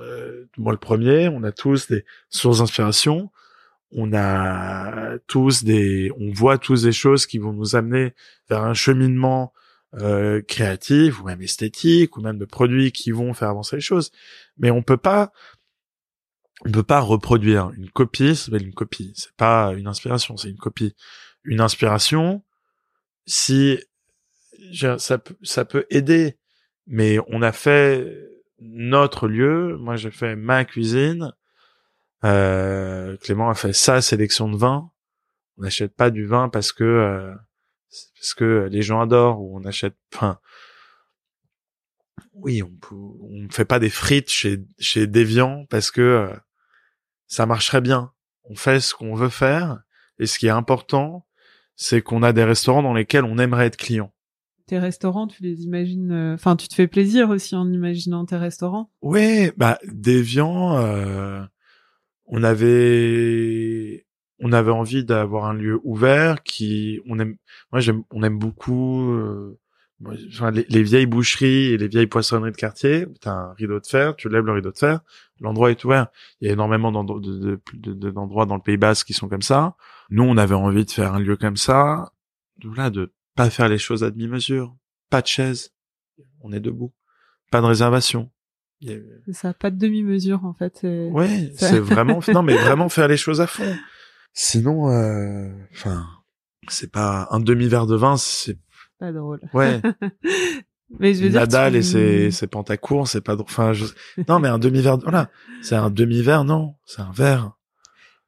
Speaker 3: Euh, moi, le premier, on a tous des sources d'inspiration on a tous des, on voit tous des choses qui vont nous amener vers un cheminement euh, créatif ou même esthétique ou même de produits qui vont faire avancer les choses. Mais on peut pas, on peut pas reproduire une copie. C'est une copie. C'est pas une inspiration, c'est une copie. Une inspiration, si je- ça peut, ça peut aider, mais on a fait notre lieu. Moi, j'ai fait ma cuisine Euh, Clément a fait sa sélection de vin. On n'achète pas du vin parce que euh, parce que les gens adorent ou on achète. Enfin, oui, on peut, on fait pas des frites chez chez Deviant parce que euh, ça marcherait bien. On fait ce qu'on veut faire et ce qui est important, c'est qu'on a des restaurants dans lesquels on aimerait être client.
Speaker 2: Tes restaurants, tu les imagines, euh, enfin, tu te fais plaisir aussi en imaginant tes restaurants.
Speaker 3: Ouais, bah Deviant, euh, on avait on avait envie d'avoir un lieu ouvert qui on aime moi j'aime on aime beaucoup euh, les, les, vieilles boucheries et les vieilles poissonneries de quartier t'as un rideau de fer tu lèves le rideau de fer l'endroit est ouvert. Il y a énormément d'endroits de, de, de, dans le Pays Basque qui sont comme ça. Nous on avait envie de faire un lieu comme ça voilà de pas faire les choses à demi-mesure. Pas de chaise. On est debout. Pas de réservation.
Speaker 2: C'est ça, pas de demi-mesure en fait.
Speaker 3: Ouais, c'est vraiment non mais vraiment faire les choses à fond. Sinon, euh, enfin, c'est pas un demi verre de vin, c'est
Speaker 2: pas drôle.
Speaker 3: Ouais.
Speaker 2: mais je veux
Speaker 3: Nadal
Speaker 2: dire,
Speaker 3: et ses, ses pantacours, c'est pas drôle. Enfin, je... non mais un demi verre, de... voilà, c'est un demi verre, non, c'est un verre.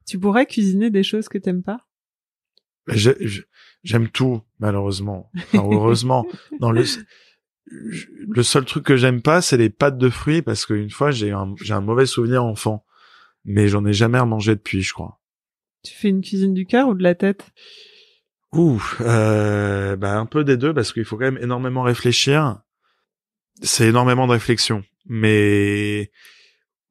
Speaker 2: Tu pourrais cuisiner des choses que t'aimes pas?
Speaker 3: J'aime tout, malheureusement. Enfin, heureusement. Dans le le seul truc que j'aime pas, c'est les pâtes de fruits parce qu'une fois j'ai un j'ai un mauvais souvenir enfant, mais j'en ai jamais remangé depuis, je crois.
Speaker 2: Tu fais une cuisine du cœur ou de la tête?
Speaker 3: Ouh, euh, bah un peu des deux parce qu'il faut quand même énormément réfléchir. C'est énormément de réflexion, mais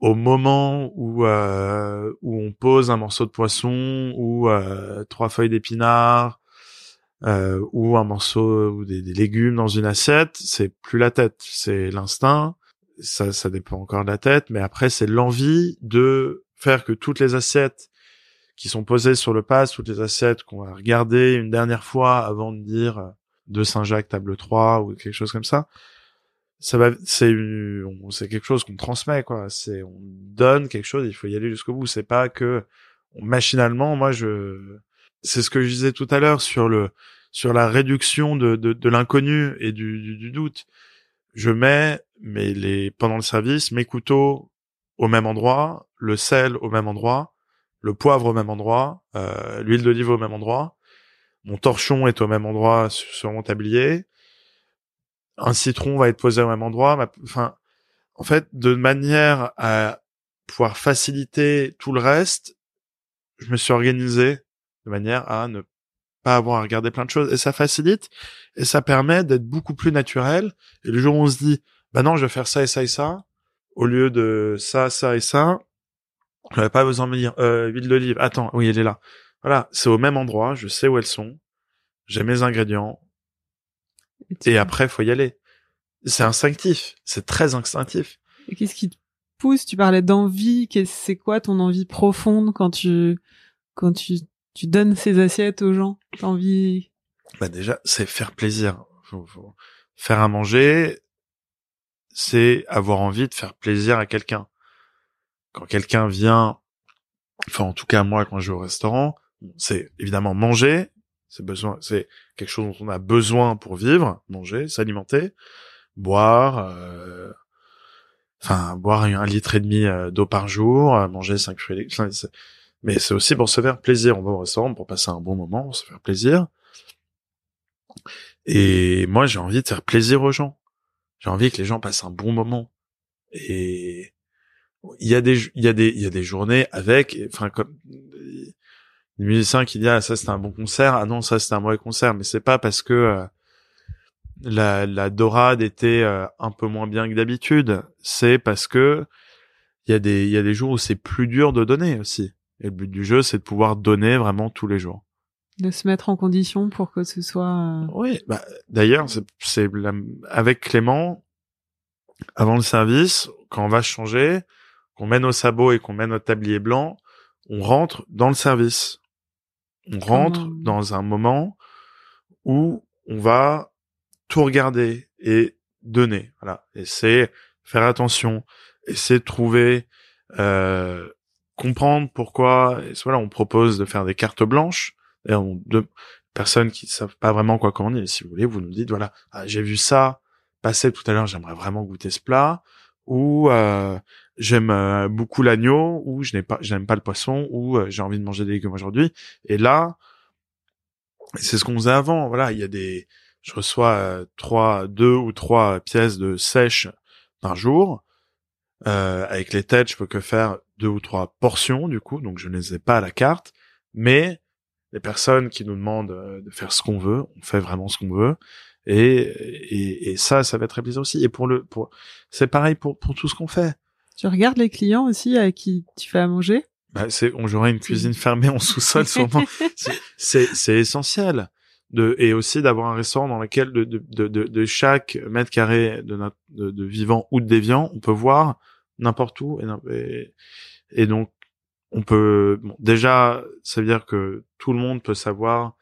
Speaker 3: au moment où euh, où on pose un morceau de poisson ou euh, trois feuilles d'épinards euh, ou un morceau ou des, des, légumes dans une assiette, c'est plus la tête, c'est l'instinct. Ça, ça dépend encore de la tête, mais après c'est l'envie de faire que toutes les assiettes qui sont posées sur le pass, toutes les assiettes qu'on va regarder une dernière fois avant de dire euh, de Saint-Jacques table 3 ou quelque chose comme ça. Ça va, c'est c'est quelque chose qu'on transmet quoi. C'est on donne quelque chose, il faut y aller jusqu'au bout. C'est pas que machinalement, moi je c'est ce que je disais tout à l'heure sur le sur la réduction de, de, de l'inconnu et du, du, du, doute. Je mets mais les pendant le service mes couteaux au même endroit, le sel au même endroit, le poivre au même endroit, euh, l'huile d'olive au même endroit, mon torchon est au même endroit sur mon tablier, un citron va être posé au même endroit. Enfin, en fait, de manière à pouvoir faciliter tout le reste, je me suis organisé de manière à ne pas avoir à regarder plein de choses et ça facilite et ça permet d'être beaucoup plus naturel et le jour où on se dit bah non je vais faire ça et ça et ça au lieu de ça ça et ça j'avais pas besoin de me dire euh, huile d'olive attends oui elle est là. Voilà c'est au même endroit je sais où elles sont j'ai mes ingrédients. Et, et après faut y aller. C'est instinctif c'est très instinctif.
Speaker 2: Et qu'est-ce qui te pousse? Tu parlais d'envie c'est quoi ton envie profonde quand tu quand tu tu donnes ces assiettes aux gens? T'as envie
Speaker 3: Bah déjà, c'est faire plaisir. Faut, faut... Faire à manger, c'est avoir envie de faire plaisir à quelqu'un. Quand quelqu'un vient, enfin en tout cas moi quand je vais au restaurant, c'est évidemment manger, c'est besoin, c'est quelque chose dont on a besoin pour vivre, manger, s'alimenter, boire, euh... enfin boire un litre et demi euh, d'eau par jour, manger cinq fruits, mais c'est aussi pour se faire plaisir. On va au restaurant pour passer un bon moment, pour se faire plaisir. Et moi, j'ai envie de faire plaisir aux gens. J'ai envie que les gens passent un bon moment. Et il y a des, il y a des, il y a des journées avec, enfin, comme, les musiciens qui disent, ah, ça c'était un bon concert, ah non, ça c'était un mauvais concert, mais c'est pas parce que euh, la, la dorade était euh, un peu moins bien que d'habitude, c'est parce que il y a des, il y a des jours où c'est plus dur de donner aussi. Et le but du jeu, c'est de pouvoir donner vraiment tous les jours.
Speaker 2: De se mettre en condition pour que ce soit. Euh,
Speaker 3: oui, bah, d'ailleurs, c'est avec Clément, avant le service, quand on va changer, qu'on met nos sabots et qu'on met notre tablier blanc, on rentre dans le service. On rentre dans un moment où on va tout regarder et donner. Voilà. Et c'est faire attention, essayer de trouver euh, comprendre pourquoi. Et voilà, on propose de faire des cartes blanches. Et on, de personnes qui savent pas vraiment quoi commander. Si vous voulez, vous nous dites voilà, ah, j'ai vu ça passer tout à l'heure, j'aimerais vraiment goûter ce plat. Ou euh, j'aime euh, beaucoup l'agneau, ou je n'ai pas, pas le poisson, ou euh, j'ai envie de manger des légumes aujourd'hui. Et là, c'est ce qu'on faisait avant. Voilà, il y a des, je reçois euh, trois, deux ou trois pièces de sèche par jour. Euh, avec les têtes, je peux que faire deux ou trois portions du coup, donc je ne les ai pas à la carte. Mais les personnes qui nous demandent de faire ce qu'on veut, on fait vraiment ce qu'on veut. Et, et, et ça, ça va être très plaisir aussi. Et pour le, pour, c'est pareil pour, pour tout ce qu'on fait.
Speaker 2: Tu regardes les clients aussi à qui tu fais à manger?
Speaker 3: Bah, c'est, on j'aurais une cuisine fermée en sous-sol sûrement. C'est- c'est, essentiel. De, et aussi d'avoir un restaurant dans lequel de, de, de, de, chaque mètre carré de notre, de, de vivant ou de déviant, on peut voir n'importe où et, et donc on peut bon, déjà ça veut dire que tout le monde peut savoir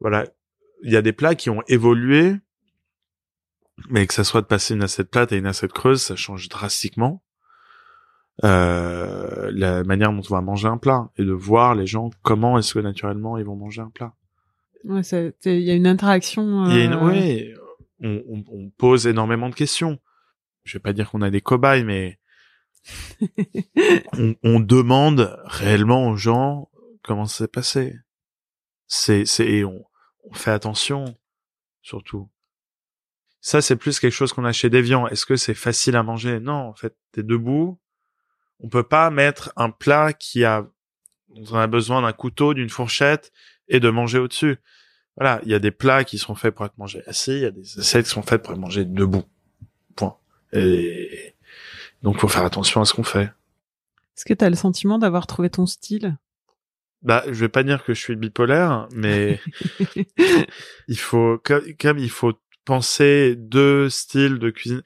Speaker 3: voilà il y a des plats qui ont évolué mais que ça soit de passer une assiette plate à une assiette creuse ça change drastiquement euh, la manière dont on va manger un plat et de voir les gens comment est-ce que naturellement ils vont manger un plat
Speaker 2: Ouais, il y a une interaction.
Speaker 3: a une,
Speaker 2: euh,
Speaker 3: oui, on, on, on pose énormément de questions. Je vais pas dire qu'on a des cobayes, mais on, on demande réellement aux gens comment ça s'est passé. C'est, c'est, et on, on fait attention, surtout. Ça, c'est plus quelque chose qu'on a chez Deviant. Est-ce que c'est facile à manger? Non, en fait, t'es debout. On peut pas mettre un plat qui a, on a besoin d'un couteau, d'une fourchette et de manger au-dessus. Voilà, il y a des plats qui sont faits pour être mangés assis, il y a des assiettes qui sont faites pour être mangés debout. Point. Et donc, faut faire attention à ce qu'on fait.
Speaker 2: Est-ce que tu as le sentiment d'avoir trouvé ton style?
Speaker 3: Bah, je vais pas dire que je suis bipolaire, mais il faut, comme, comme il faut penser deux styles de cuisine.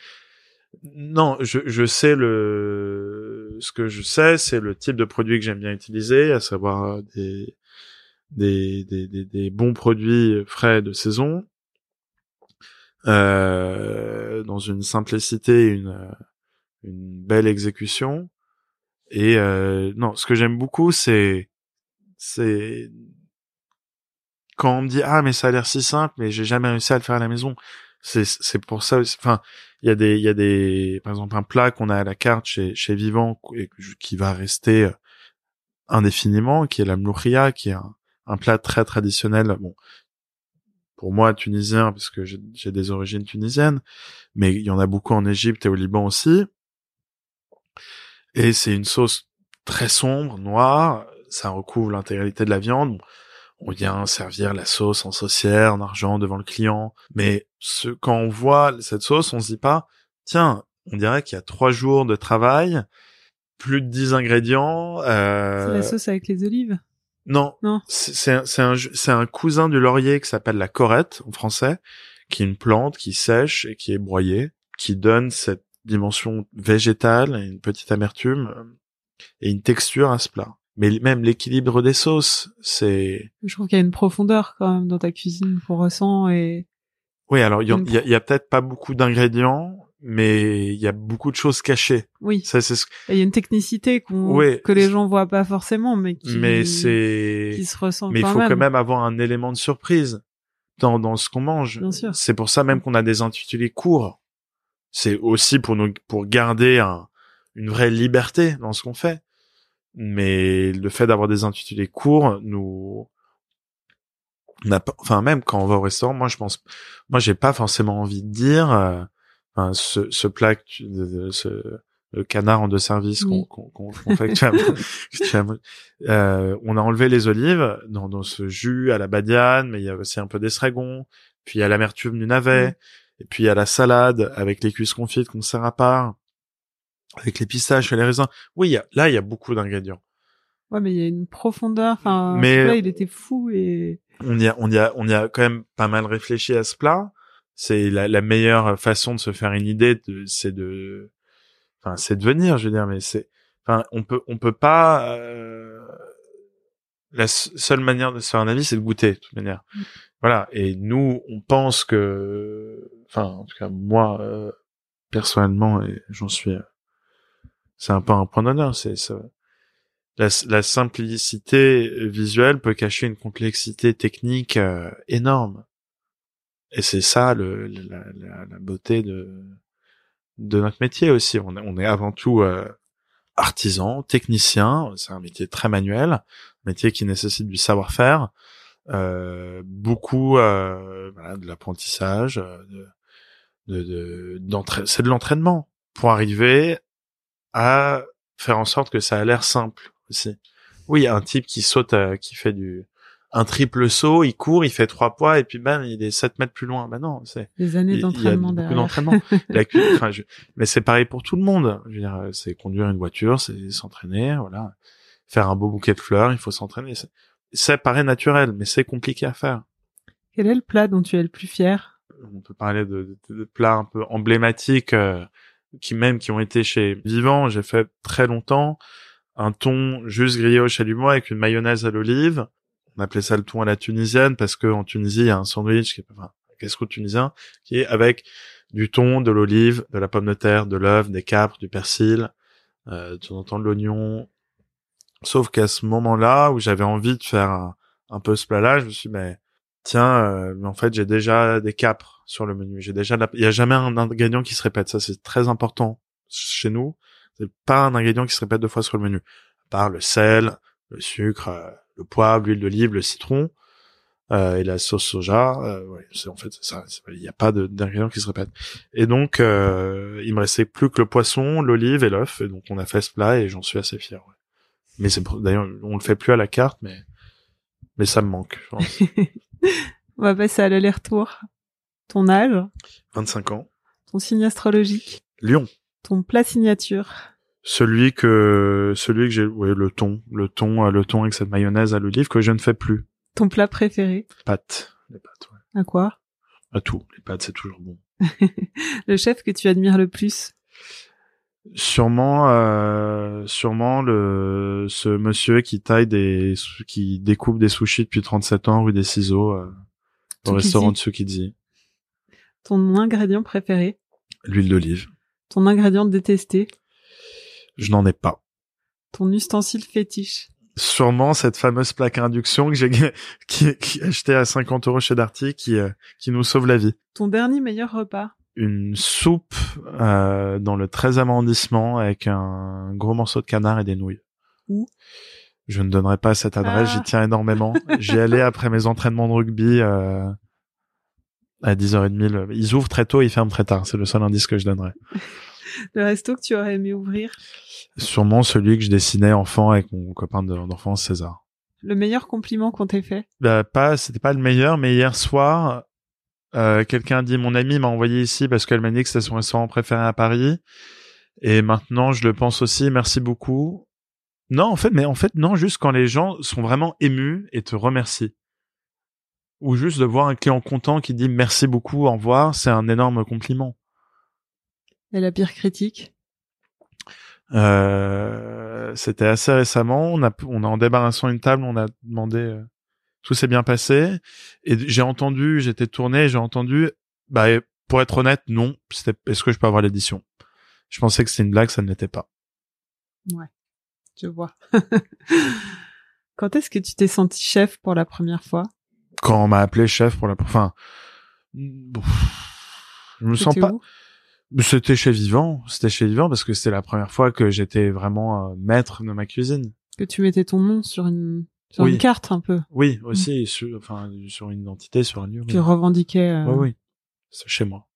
Speaker 3: Non, je, je sais le, ce que je sais, c'est le type de produit que j'aime bien utiliser, à savoir des, des, des, des, des bons produits frais de saison, euh, dans une simplicité, une, une belle exécution. Et euh, non, ce que j'aime beaucoup, c'est c'est quand on me dit ah mais ça a l'air si simple, mais j'ai jamais réussi à le faire à la maison. C'est c'est pour ça. Enfin, il y a des il y a des par exemple un plat qu'on a à la carte chez chez Vivant et qui va rester euh, indéfiniment, qui est la mlouria, qui est un, un plat très traditionnel. Bon, pour moi tunisien parce que j'ai des origines tunisiennes, mais il y en a beaucoup en Égypte et au Liban aussi. Et c'est une sauce très sombre, noire. Ça recouvre l'intégralité de la viande. Bon, On vient servir la sauce en saucière, en argent devant le client. Mais ce, quand on voit cette sauce, on se dit pas, tiens, on dirait qu'il y a trois jours de travail, plus de dix ingrédients. Euh...
Speaker 2: C'est la sauce avec les olives?
Speaker 3: Non,
Speaker 2: Non.
Speaker 3: c'est un, un, c'est un cousin du laurier qui s'appelle la corette en français, qui est une plante qui sèche et qui est broyée, qui donne cette dimension végétale, une petite amertume euh, et une texture à ce plat. Mais même l'équilibre des sauces, c'est
Speaker 2: Je trouve qu'il y a une profondeur quand même dans ta cuisine qu'on ressent et
Speaker 3: oui. Alors il y, a, il y a peut-être pas beaucoup d'ingrédients, mais il y a beaucoup de choses cachées.
Speaker 2: oui,
Speaker 3: Ça c'est ce
Speaker 2: il y a une technicité qu'on
Speaker 3: Ouais.
Speaker 2: que les gens voient pas forcément mais qui
Speaker 3: mais c'est
Speaker 2: qui se ressent
Speaker 3: mais il faut
Speaker 2: même.
Speaker 3: quand même avoir un élément de surprise dans, dans ce qu'on mange.
Speaker 2: Bien sûr.
Speaker 3: C'est pour ça même qu'on a des intitulés courts. C'est aussi pour nous, pour garder un, une vraie liberté dans ce qu'on fait. Mais le fait d'avoir des intitulés courts nous, on a pas- enfin même quand on va au restaurant, moi je pense, moi j'ai pas forcément envie de dire, euh, enfin, ce, ce plat, que tu- ce, le canard en deux services qu'on
Speaker 2: Oui.
Speaker 3: fait, que tu as- que tu as- euh, on a enlevé les olives dans, dans ce jus à la badiane, mais il y a aussi un peu d'estragon, puis il y a l'amertume du navet, et puis il y a la salade avec les cuisses confites qu'on sert à part, avec les pistaches et les raisins. Oui, y a, là il y a beaucoup d'ingrédients.
Speaker 2: Ouais, mais il y a une profondeur. Enfin,
Speaker 3: Mais-
Speaker 2: plat, il était fou et
Speaker 3: on y a, on y a, on y a quand même pas mal réfléchi à ce plat. C'est la, la meilleure façon de se faire une idée, c'est de, enfin, c'est de venir, je veux dire, mais c'est, enfin, on peut, on peut pas. euh, la seule manière de se faire un avis, c'est de goûter, de toute manière.
Speaker 2: Mm.
Speaker 3: Voilà. Et nous, on pense que, enfin, en tout cas, moi, euh, personnellement, et j'en suis, euh, c'est un peu un point d'honneur, c'est ça. La, la simplicité visuelle peut cacher une complexité technique euh, énorme. Et c'est ça le, la, la, la beauté de, de notre métier aussi. On on est avant tout euh, artisan, technicien. C'est un métier très manuel, métier qui nécessite du savoir-faire, euh, beaucoup euh, voilà, de l'apprentissage, euh, de, de, de c'est de l'entraînement pour arriver à faire en sorte que ça a l'air simple aussi. Oui, un type qui saute, euh, qui fait du un triple saut, il court, il fait trois poids et puis ben il est 7 mètres plus loin. Ben non, c'est
Speaker 2: des années d'entraînement
Speaker 3: derrière. d'entraînement. enfin, je... mais c'est pareil pour tout le monde. Je veux dire, c'est conduire une voiture, c'est s'entraîner, voilà. Faire un beau bouquet de fleurs, il faut s'entraîner. Ça paraît naturel, mais c'est compliqué à faire.
Speaker 2: Quel est le plat dont tu es le plus fier?
Speaker 3: On peut parler de, de, de plats un peu emblématiques euh, qui même qui ont été chez Vivant. J'ai fait très longtemps un thon juste grillé au chalumeau avec une mayonnaise à l'olive on appelait ça le thon à la tunisienne parce que en Tunisie il y a un sandwich qui est enfin, qu'est-ce tunisien qui est avec du thon, de l'olive, de la pomme de terre, de l'œuf, des capres, du persil, euh, de temps en temps de l'oignon. Sauf qu'à ce moment-là où j'avais envie de faire un, peu ce plat-là, je me suis dit, mais tiens, euh, en fait j'ai déjà des capres sur le menu. J'ai déjà, il y a jamais un ingrédient qui se répète. Ça c'est très important chez nous. C'est pas un ingrédient qui se répète deux fois sur le menu. À part le sel, le sucre, euh, le poivre, l'huile d'olive, le citron euh, et la sauce soja. Euh, ouais, c'est en fait ça. Il n'y a pas d'ingrédients qui se répètent. Et donc euh, il me restait plus que le poisson, l'olive et l'œuf. Et donc on a fait ce plat et j'en suis assez fier. Mais c'est d'ailleurs on le fait plus à la carte, mais mais ça me manque. Je pense.
Speaker 2: on va passer à l'aller-retour. Ton âge?
Speaker 3: 25 ans.
Speaker 2: Ton signe astrologique?
Speaker 3: Lion.
Speaker 2: Ton plat signature?
Speaker 3: Celui que celui que j'ai ouais le thon. Le thon euh, le thon avec cette mayonnaise à l'olive que je ne fais plus.
Speaker 2: Ton plat préféré?
Speaker 3: Pâtes. Les pâtes
Speaker 2: ouais. à quoi?
Speaker 3: À tout. Les pâtes c'est toujours bon.
Speaker 2: Le chef que tu admires le plus?
Speaker 3: Sûrement euh, sûrement le ce monsieur qui taille des qui découpe des sushis depuis 37 ans rue des ciseaux euh, au restaurant de Tsukiji.
Speaker 2: Ton ingrédient préféré?
Speaker 3: L'huile d'olive.
Speaker 2: Ton ingrédient détesté?
Speaker 3: Je n'en ai pas.
Speaker 2: Ton ustensile fétiche?
Speaker 3: Sûrement cette fameuse plaque à induction que j'ai qui, qui acheté à 50 euros chez Darty qui euh, qui nous sauve la vie.
Speaker 2: Ton dernier meilleur repas?
Speaker 3: Une soupe euh, dans le 13e arrondissement avec un gros morceau de canard et des nouilles.
Speaker 2: Où?
Speaker 3: Je ne donnerai pas cette adresse, j'y ah. tiens énormément. J'y allais après mes entraînements de rugby euh, à 10h30. Ils ouvrent très tôt, ils ferment très tard. C'est le seul indice que je donnerais.
Speaker 2: le resto que tu aurais aimé ouvrir?
Speaker 3: Sûrement celui que je dessinais enfant avec mon copain d'enfance César.
Speaker 2: Le meilleur compliment qu'on t'ait fait?
Speaker 3: Bah pas, c'était pas le meilleur, mais hier soir, euh, quelqu'un dit mon ami m'a envoyé ici parce qu'elle m'a dit que c'était son restaurant préféré à Paris. Et maintenant, je le pense aussi. Merci beaucoup. Non, en fait, mais en fait, non, juste quand les gens sont vraiment émus et te remercient. Ou juste de voir un client content qui dit merci beaucoup, au revoir, c'est un énorme compliment.
Speaker 2: Et la pire critique?
Speaker 3: Euh, C'était assez récemment. On a, on a en débarrassant une table, on a demandé euh, tout s'est bien passé. Et j'ai entendu, j'étais tourné, j'ai entendu. Bah, pour être honnête, non. C'était. Est-ce que je peux avoir l'édition? Je pensais que c'était une blague, ça ne l'était pas.
Speaker 2: Ouais, je vois. Quand est-ce que tu t'es senti chef pour la première fois?
Speaker 3: Quand on m'a appelé chef pour la. Enfin, je me sens pas. C'était chez Vivant, c'était chez Vivant parce que c'était la première fois que j'étais vraiment euh, maître de ma cuisine.
Speaker 2: Que tu mettais ton nom sur une sur une carte un peu.
Speaker 3: Oui, aussi sur enfin sur une identité, sur un lieu.
Speaker 2: Tu revendiquais. Euh...
Speaker 3: Oui, oui, c'est chez moi.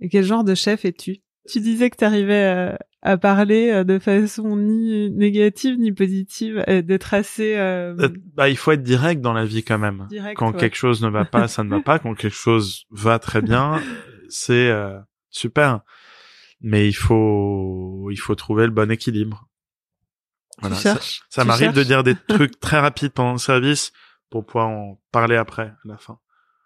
Speaker 2: Et quel genre de chef es-tu? Tu disais que tu arrivais euh, à parler euh, de façon ni négative ni positive, d'être assez.
Speaker 3: Bah, il faut être direct dans la vie quand même.
Speaker 2: Direct,
Speaker 3: quand quelque chose ne va pas, ça ne va pas. Quand quelque chose va très bien, c'est super. Mais il faut, il faut trouver le bon équilibre.
Speaker 2: Voilà. ça,
Speaker 3: ça m'arrive de dire des trucs très rapides pendant le service pour pouvoir en parler après, à la fin.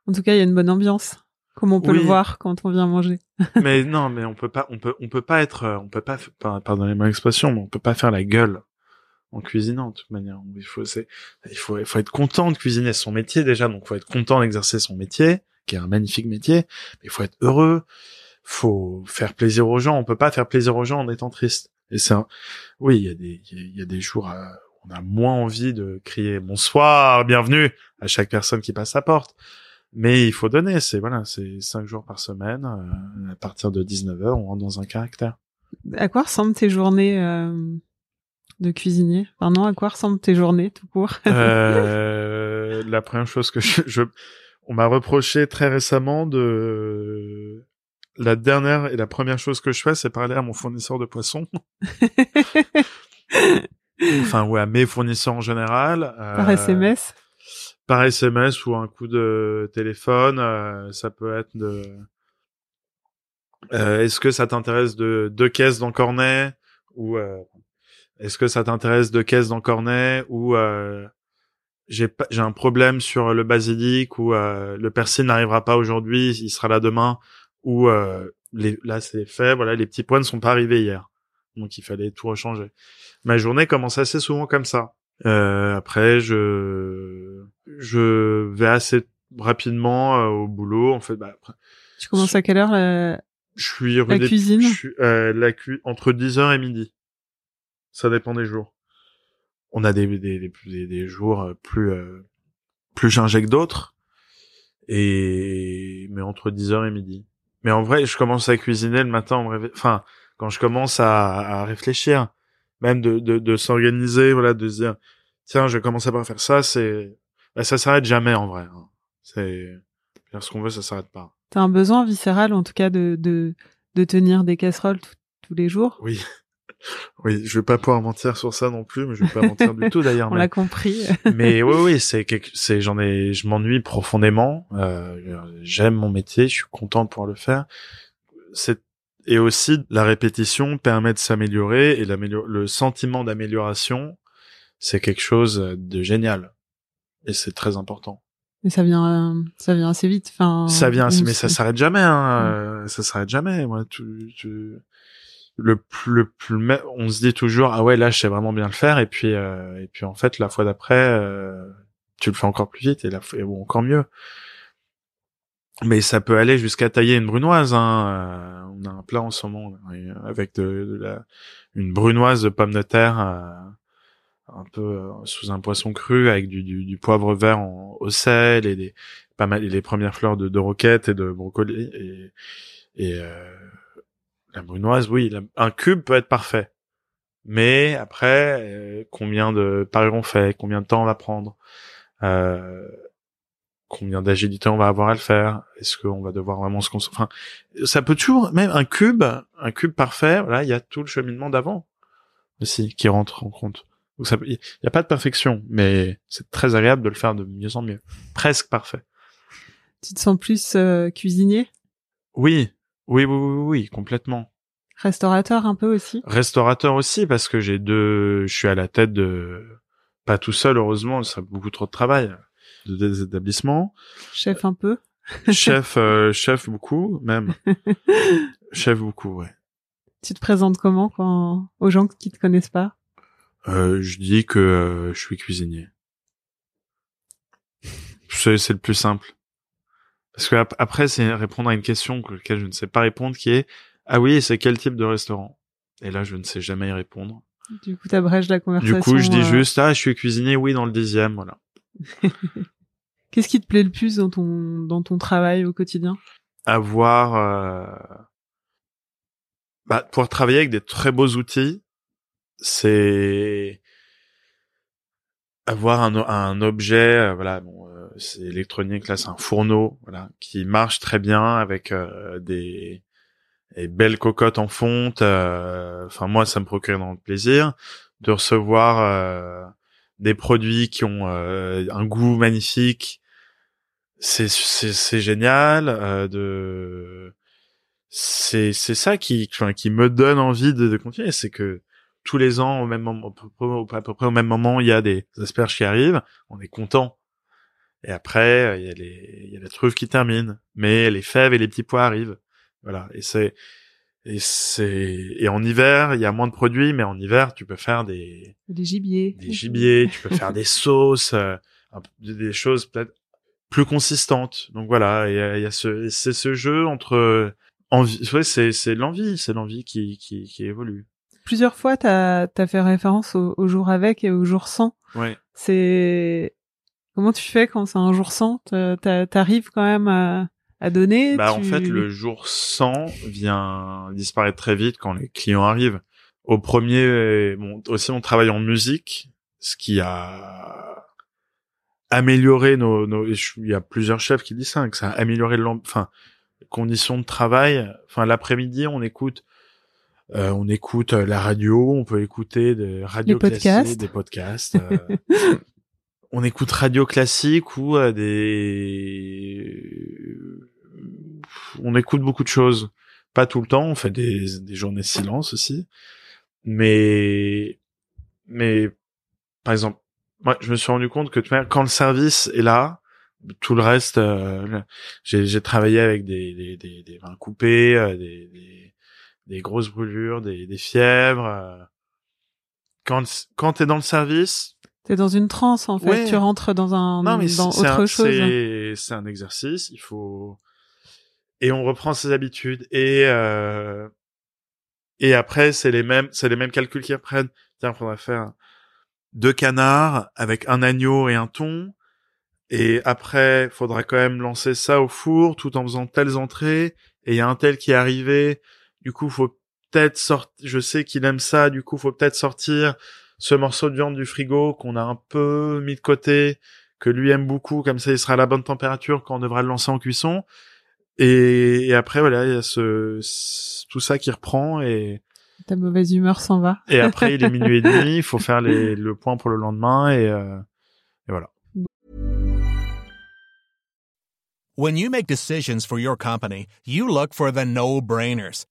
Speaker 2: En tout cas, il y a une bonne ambiance, comme on peut le voir quand on vient manger.
Speaker 3: mais non, mais on peut pas, on peut, on peut pas être, on peut pas, pardonnez mon expression, mais on peut pas faire la gueule en cuisinant de toute manière. Il faut, c'est, il faut, il faut être content de cuisiner son métier déjà, donc il faut être content d'exercer son métier, qui est un magnifique métier, mais il faut être heureux faut faire plaisir aux gens. On peut pas faire plaisir aux gens en étant triste. Et c'est oui, il y a des, il y, a des jours où on a moins envie de crier bonsoir, bienvenue à chaque personne qui passe sa porte. Mais il faut donner, c'est voilà, c'est cinq jours par semaine. euh, à partir de 19h, on rentre dans un caractère.
Speaker 2: À quoi ressemblent tes journées euh, de cuisinier? Enfin non, à quoi ressemblent tes journées tout court?
Speaker 3: Euh, la première chose que je, je- on m'a reproché très récemment de la dernière et la première chose que je fais, c'est parler à mon fournisseur de poissons. enfin, ou à mes fournisseurs en général.
Speaker 2: Par
Speaker 3: Euh,
Speaker 2: SMS
Speaker 3: Par SMS ou un coup de téléphone. euh, ça peut être de. Euh, Est-ce que ça t'intéresse de deux caisses dans Cornet ou euh, est-ce que ça t'intéresse deux caisses dans Cornet ou euh, j'ai j'ai un problème sur le basilic ou euh, le persil n'arrivera pas aujourd'hui, il sera là demain ou euh, les, là c'est fait, voilà les petits pois ne sont pas arrivés hier, donc il fallait tout rechanger. Ma journée commence assez souvent comme ça. Euh, après je je vais assez rapidement euh, au boulot en fait. Bah, après,
Speaker 2: Tu commences à quelle heure la...
Speaker 3: je suis rue
Speaker 2: La
Speaker 3: des-
Speaker 2: cuisine?
Speaker 3: je suis, euh, la cu entre 10h et midi. Ça dépend des jours. On a des des des, des, jours euh, plus euh, plus ginget que d'autres. Et mais entre 10h et midi. Mais en vrai, je commence à cuisiner le matin en enfin quand je commence à, à réfléchir, même de de, de s'organiser, voilà, de se dire tiens, je vais commencer par faire ça, c'est bah, ça s'arrête jamais en vrai. hein. C'est faire ce qu'on veut, ça s'arrête pas.
Speaker 2: T'as un besoin viscéral en tout cas de, de, de tenir des casseroles tous les jours?
Speaker 3: Oui. Oui, je vais pas pouvoir mentir sur ça non plus, mais je vais pas mentir du tout d'ailleurs.
Speaker 2: On l'a compris.
Speaker 3: mais oui, oui, c'est quelque, c'est, j'en ai, je m'ennuie profondément. Euh, j'aime mon métier, je suis content de pouvoir le faire. C'est et aussi la répétition permet de s'améliorer et l'amélior- le sentiment d'amélioration, c'est quelque chose de génial et c'est très important.
Speaker 2: Mais ça vient, euh, ça vient assez vite. Enfin,
Speaker 3: ça vient, mais ça s'arrête jamais. Hein. euh, Ça s'arrête jamais. Moi, tu, tu- le plus, le plus, on se dit toujours ah ouais là je sais vraiment bien le faire et puis euh, et puis en fait la fois d'après euh, tu le fais encore plus vite et la fois ou encore mieux. Mais ça peut aller jusqu'à tailler une brunoise. Hein. euh, on a un plat en ce moment euh, avec de, de la, une brunoise de pommes de terre. euh, un peu euh, sous un poisson cru avec du, du, du poivre vert en, au sel et des pas mal et les premières fleurs de, de roquette et de brocoli et euh, la brunoise oui la- un cube peut être parfait. Mais après euh, combien de paris on fait? Combien de temps on va prendre? Euh, combien d'agilité on va avoir à le faire? Est-ce qu'on va devoir vraiment se concentrer enfin ça peut toujours même un cube un cube parfait voilà il y a tout le cheminement d'avant aussi qui rentre en compte. Donc ça il y a pas de perfection mais c'est très agréable de le faire de mieux en mieux. Presque parfait.
Speaker 2: Tu te sens plus euh, cuisinier,
Speaker 3: oui oui oui oui, oui complètement
Speaker 2: restaurateur un peu aussi?
Speaker 3: restaurateur aussi parce que j'ai deux je suis à la tête de pas tout seul heureusement ça beaucoup trop de travail de des établissements
Speaker 2: Chef un peu?
Speaker 3: chef euh, chef beaucoup même chef beaucoup ouais
Speaker 2: Tu te présentes comment quand aux gens qui te connaissent pas?
Speaker 3: Euh, je dis que euh, je suis cuisinier. C'est le plus simple. Parce que ap- après, c'est répondre à une question que- laquelle je ne sais pas répondre, qui est ah oui, c'est quel type de restaurant? Et là, je ne sais jamais y répondre.
Speaker 2: Du coup, t'abrèges la conversation.
Speaker 3: Du coup, je dis
Speaker 2: euh,
Speaker 3: juste ah, je suis cuisinier, oui, dans le dixième, voilà.
Speaker 2: Qu'est-ce qui te plaît le plus dans ton dans ton travail au quotidien?
Speaker 3: Avoir euh... bah, pouvoir travailler avec des très beaux outils, c'est avoir un, un objet, euh, voilà, bon, c'est électronique, là, c'est un fourneau, voilà, qui marche très bien avec euh, des, des belles cocottes en fonte. euh, Enfin, moi, ça me procure énormément de plaisir de recevoir euh, des produits qui ont un goût magnifique. C'est c'est c'est génial. de c'est c'est ça qui qui me donne envie de, de continuer, c'est que tous les ans au même moment, à peu près au même moment, il y a des asperges qui arrivent, on est content. Et après, euh, il y a les, il y a la truffe qui termine, mais les fèves et les petits pois arrivent. Voilà. Et c'est, et c'est, et en hiver, il y a moins de produits, mais en hiver, tu peux faire des,
Speaker 2: Les gibiers.
Speaker 3: des gibiers, tu peux faire des sauces, euh, des choses peut-être plus consistantes. Donc voilà, il y a, il y a ce, c'est ce jeu entre envie, ouais, c'est, c'est l'envie, c'est l'envie qui, qui, qui évolue.
Speaker 2: Plusieurs fois, t'as as fait référence au, au jour avec et au jour sans.
Speaker 3: Ouais.
Speaker 2: C'est Comment tu fais quand c'est un jour sans T'a- t'a- T'arrives quand même à, à donner
Speaker 3: Bah,
Speaker 2: tu-
Speaker 3: en fait, le jour 100 vient disparaître très vite quand les clients arrivent. Au premier, bon, aussi on travaille en musique, ce qui a amélioré nos, nos il y a plusieurs chefs qui disent ça, que ça a amélioré enfin, les conditions de travail. Enfin, l'après-midi, on écoute, euh, on écoute la radio, on peut écouter des radios
Speaker 2: Des podcasts.
Speaker 3: des podcasts. euh, on écoute radio classique ou euh, des on écoute beaucoup de choses. Pas tout le temps on fait des, des journées de silence aussi. Mais mais par exemple moi je me suis rendu compte que quand le service est là tout le reste euh, j'ai travaillé avec des des des, des vins coupés euh, des, des des grosses brûlures des des fièvres quand quand t'es dans le service
Speaker 2: T'es dans une transe en fait.
Speaker 3: Ouais.
Speaker 2: Tu rentres dans un
Speaker 3: non mais
Speaker 2: dans autre
Speaker 3: un,
Speaker 2: chose.
Speaker 3: c'est c'est un exercice. Il faut et on reprend ses habitudes. Et euh... et après c'est les mêmes c'est les mêmes calculs qui reprennent tiens faudra faire deux canards avec un agneau et un thon. Et après faudra quand même lancer ça au four tout en faisant telles entrées. Et il y a un tel qui est arrivé. Du coup faut peut-être sortir je sais qu'il aime ça. Du coup faut peut-être sortir ce morceau de viande du frigo qu'on a un peu mis de côté que lui aime beaucoup, comme ça il sera à la bonne température quand on devra le lancer en cuisson. Et, et après voilà, il y a ce, tout ça qui reprend et,
Speaker 2: Ta mauvaise humeur s'en va.
Speaker 3: et après il est minuit et demi, il faut faire les, le point pour le lendemain et, euh, et voilà.
Speaker 6: When you make decisions for your company, you look for the no-brainers.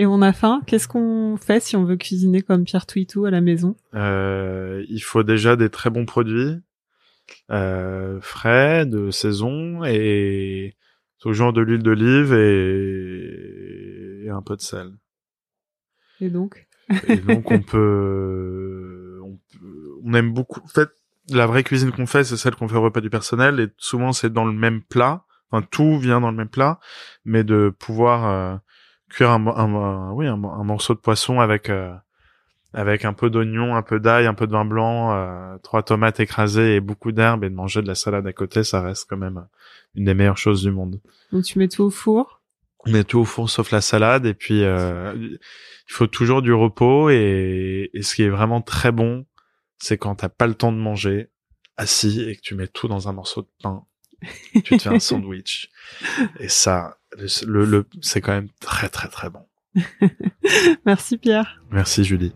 Speaker 2: et on a faim. Qu'est-ce qu'on fait si on veut cuisiner comme Pierre Twitou à la maison?
Speaker 3: Euh, il faut déjà des très bons produits, euh, frais, de saison et toujours de l'huile d'olive et, et un peu de sel.
Speaker 2: Et donc?
Speaker 3: Et donc on peut, on peut- on aime beaucoup. En fait, la vraie cuisine qu'on fait, c'est celle qu'on fait au repas du personnel, et souvent c'est dans le même plat. Enfin, tout vient dans le même plat, mais de pouvoir euh, cuire un, un, un- oui, un, mo- un morceau de poisson avec euh, avec un peu d'oignon, un peu d'ail, un peu de vin blanc, euh, trois tomates écrasées et beaucoup d'herbes, et de manger de la salade à côté, ça reste quand même une des meilleures choses du monde.
Speaker 2: Donc tu mets tout au four?
Speaker 3: On met tout au four sauf la salade et puis euh, il faut toujours du repos et, et ce qui est vraiment très bon, c'est quand t'as pas le temps de manger assis et que tu mets tout dans un morceau de pain. tu te fais un sandwich et ça, le, le- c'est quand même très très très bon.
Speaker 2: Merci Pierre.
Speaker 3: Merci Julie.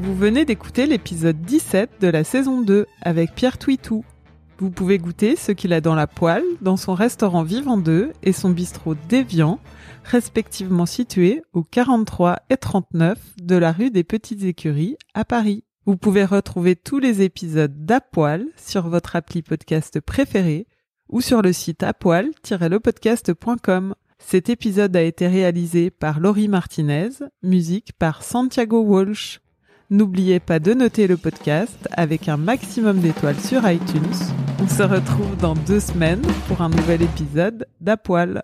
Speaker 2: Vous venez d'écouter l'épisode 17 de la saison 2 avec Pierre Twitou. Vous pouvez goûter ce qu'il a dans la poêle, dans son restaurant Vivant 2 et son bistrot Déviant, respectivement situés au 43 et 39 de la rue des Petites Écuries à Paris. Vous pouvez retrouver tous les épisodes d'Apoil sur votre appli podcast préféré ou sur le site apoil-lepodcast.com. Cet épisode a été réalisé par Laurie Martinez, musique par Santiago Walsh. N'oubliez pas de noter le podcast avec un maximum d'étoiles sur iTunes. On se retrouve dans deux semaines pour un nouvel épisode d'Apoil.